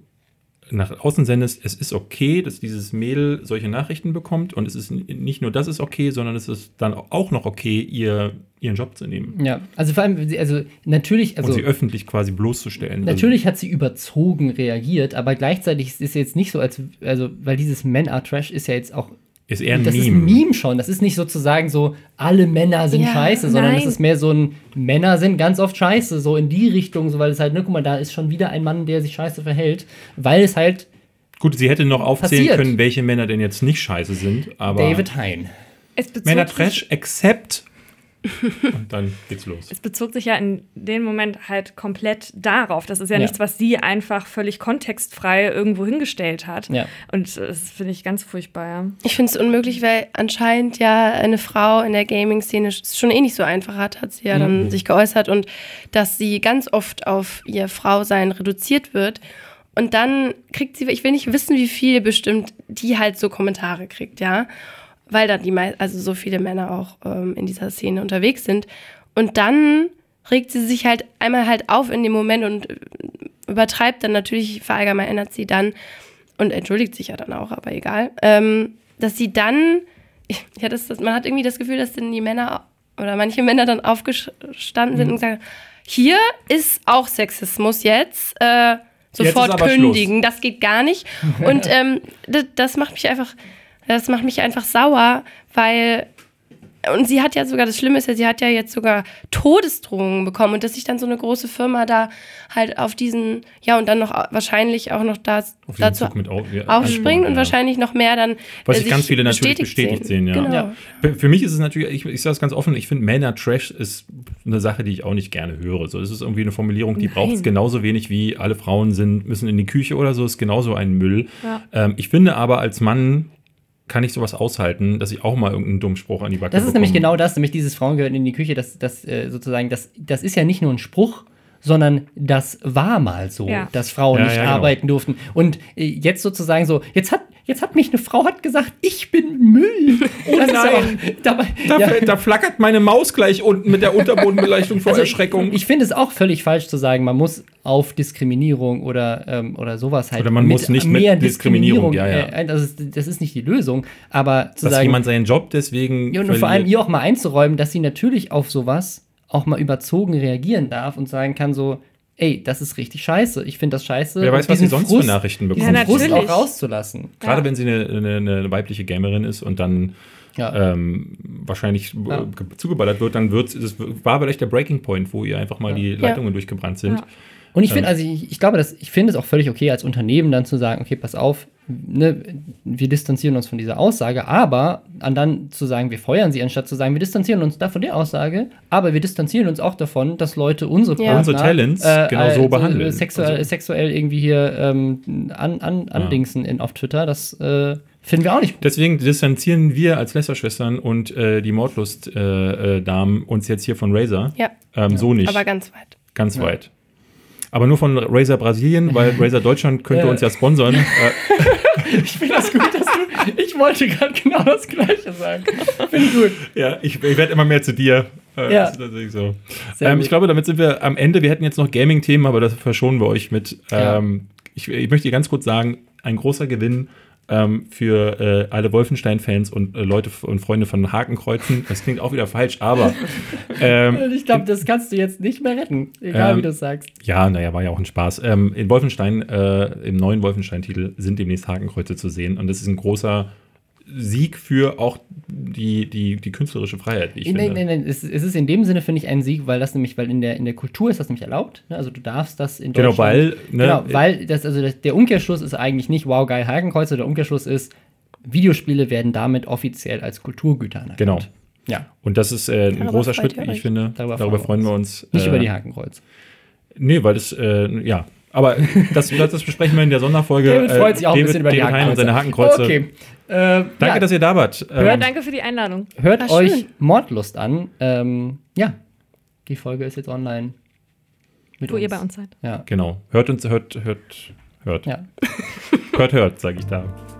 nach außen sendest, es ist okay, dass dieses Mädel solche Nachrichten bekommt und es ist nicht nur das ist okay, sondern es ist dann auch noch okay, ihr ihren Job zu nehmen Ja, also vor allem, also natürlich, also und sie öffentlich quasi bloßzustellen. Natürlich hat sie überzogen reagiert, aber gleichzeitig ist es jetzt nicht so, als, also, weil dieses Men are Trash ist ja jetzt auch, ist eher ein das ist Meme. ein Meme schon. Das ist nicht sozusagen so, alle Männer sind Ja, scheiße, sondern nein. es ist mehr so ein, Männer sind ganz oft scheiße, so in die Richtung, so, weil es halt, ne, guck mal, da ist schon wieder ein Mann, der sich scheiße verhält, weil es halt Gut, sie hätte noch aufzählen Passiert. können, welche Männer denn jetzt nicht scheiße sind, aber David Hein. Männer Trash, except und dann geht's los. es bezog sich ja in dem Moment halt komplett darauf. Das ist ja, Ja. nichts, was sie einfach völlig kontextfrei irgendwo hingestellt hat. Ja. Und das finde ich ganz furchtbar, ja. Ich finde es unmöglich, weil anscheinend ja eine Frau in der Gaming-Szene es schon eh nicht so einfach hat, hat sie ja dann sich geäußert und dass sie ganz oft auf ihr Frausein reduziert wird. Und dann kriegt sie, ich will nicht wissen, wie viel bestimmt die halt so Kommentare kriegt, ja. Weil da die mei- also so viele Männer auch ähm, in dieser Szene unterwegs sind. Und dann regt sie sich halt einmal halt auf in dem Moment und äh, übertreibt dann natürlich, verallgemeinert sie dann und entschuldigt sich ja dann auch, aber egal, ähm, dass sie dann, ja, das, das, man hat irgendwie das Gefühl, dass dann die Männer oder manche Männer dann aufgestanden sind und gesagt, hier ist auch Sexismus jetzt, äh, Jetzt sofort aber kündigen, das geht gar nicht. Und ähm, das, das macht mich einfach, das macht mich einfach sauer, weil und sie hat ja sogar, das Schlimme ist ja, sie hat ja jetzt sogar Todesdrohungen bekommen und dass sich dann so eine große Firma da halt auf diesen, ja, und dann noch wahrscheinlich auch noch da, Auf diesen dazu auf, ja, aufspringen und ja. wahrscheinlich noch mehr dann. Was äh, sich ganz viele natürlich bestätigt sehen, ja. Genau. Ja. Für- mich ist es natürlich, ich, ich sage es ganz offen, ich finde Männer Trash ist eine Sache, die ich auch nicht gerne höre. So, es ist irgendwie eine Formulierung, die braucht es genauso wenig wie alle Frauen sind, müssen in die Küche oder so, ist genauso ein Müll. Ja. Ähm, ich finde aber als Mann kann ich sowas aushalten, dass ich auch mal irgendeinen dummen Spruch an die Backe Das ist nämlich bekomme. genau das, nämlich dieses Frauen gehören in die Küche, das, das äh, sozusagen, das, das ist ja nicht nur ein Spruch, sondern das war mal so, Ja. dass Frauen Ja, nicht ja, genau. arbeiten durften. Und äh, jetzt sozusagen so, jetzt hat, jetzt hat mich eine Frau hat gesagt, ich bin Müll. Oh das ja auch, dabei, Da, ja. da flackert meine Maus gleich unten mit der Unterbodenbeleuchtung vor Also Erschreckung. Ich, ich finde es auch völlig falsch zu sagen, man muss auf Diskriminierung oder, ähm, oder sowas halt. Oder man muss nicht mit Diskriminierung, ja, ja. Äh, das, ist, das ist nicht die Lösung. Aber zu dass sagen, jemand seinen Job deswegen ja, und vor allem ihr auch mal einzuräumen, dass sie natürlich auf sowas auch mal überzogen reagieren darf und sagen kann so, ey, das ist richtig scheiße. Ich finde das scheiße. Wer weiß, was sie sonst Frust, für Nachrichten bekommt. Ja, Frust auch rauszulassen. Gerade Ja. wenn sie eine, eine, eine weibliche Gamerin ist und dann Ja. ähm, wahrscheinlich Ja. äh, ge- zugeballert wird, dann wird es war vielleicht der Breaking Point, wo ihr einfach mal die Leitungen durchgebrannt sind. Ja. Und ich finde, also ich, ich glaube, dass ich finde es auch völlig okay, als Unternehmen dann zu sagen, okay, pass auf, ne, wir distanzieren uns von dieser Aussage, aber an dann zu sagen, wir feuern sie, anstatt zu sagen, wir distanzieren uns da von der Aussage, aber wir distanzieren uns auch davon, dass Leute unsere Ja. Partner, Unsere Talents genau so behandeln. Sexuell, Also- sexuell irgendwie hier ähm, an, an, andingsen in, auf Twitter, das äh, finden wir auch nicht gut. Deswegen distanzieren wir als Lästerschwestern und äh, die Mordlust-Damen äh, Damen uns jetzt hier von Razer. Ja, Ähm, So nicht. aber ganz weit. ganz weit. Aber nur von Razer Brasilien, weil Razer Deutschland könnte Ja. uns ja sponsern. Ich finde das gut, dass du, ich wollte gerade genau das Gleiche sagen. Finde ich gut. ja, ich, ich werde immer mehr zu dir. Äh, Ja. so. Ähm, ich glaube, damit sind wir am Ende. Wir hätten jetzt noch Gaming-Themen, aber das verschonen wir euch mit. Ja. Ähm, ich, ich möchte dir ganz kurz sagen, ein großer Gewinn ähm, für äh, alle Wolfenstein-Fans und äh, Leute und Freunde von Hakenkreuzen. Das klingt auch wieder falsch, aber ähm, Ich glaube, das kannst du jetzt nicht mehr retten, egal Ähm, wie du es sagst. ja, naja, war ja auch ein Spaß. Ähm, in Wolfenstein, äh, im neuen Wolfenstein-Titel, sind demnächst Hakenkreuze zu sehen und das ist ein großer Sieg für auch die, die, die künstlerische Freiheit, wie ich Nein, finde. nein, nein, es, es ist in dem Sinne, finde ich, ein Sieg, weil das nämlich, weil in der, in der Kultur ist das nämlich erlaubt. Ne? Also du darfst das in Genau, Deutschland. weil, ne, genau, weil das, also das, der Umkehrschluss ist eigentlich nicht, wow, geil, Hakenkreuze. Der Umkehrschluss ist, Videospiele werden damit offiziell als Kulturgüter anerkannt. Genau. Ja, Und das ist äh, ein Darüber großer Schritt, wie ich finde. Darüber Darüber, freuen wir wir uns. nicht äh, über die Hakenkreuz. Nee, weil das, äh, ja. Aber das, das besprechen wir in der Sonderfolge. David freut sich auch ein bisschen über die David Hein und Hakenkreuze. seine Hakenkreuze. Okay. Äh, Danke, ja, dass ihr da wart. Ja, Ähm, danke für die Einladung. hört War euch schön. Mordlust an. Ähm, ja, die Folge ist jetzt online. Mit Wo ihr bei uns seid. Ja. Genau. Hört uns, hört, hört, hört. ja. Hört, hört, sage ich da.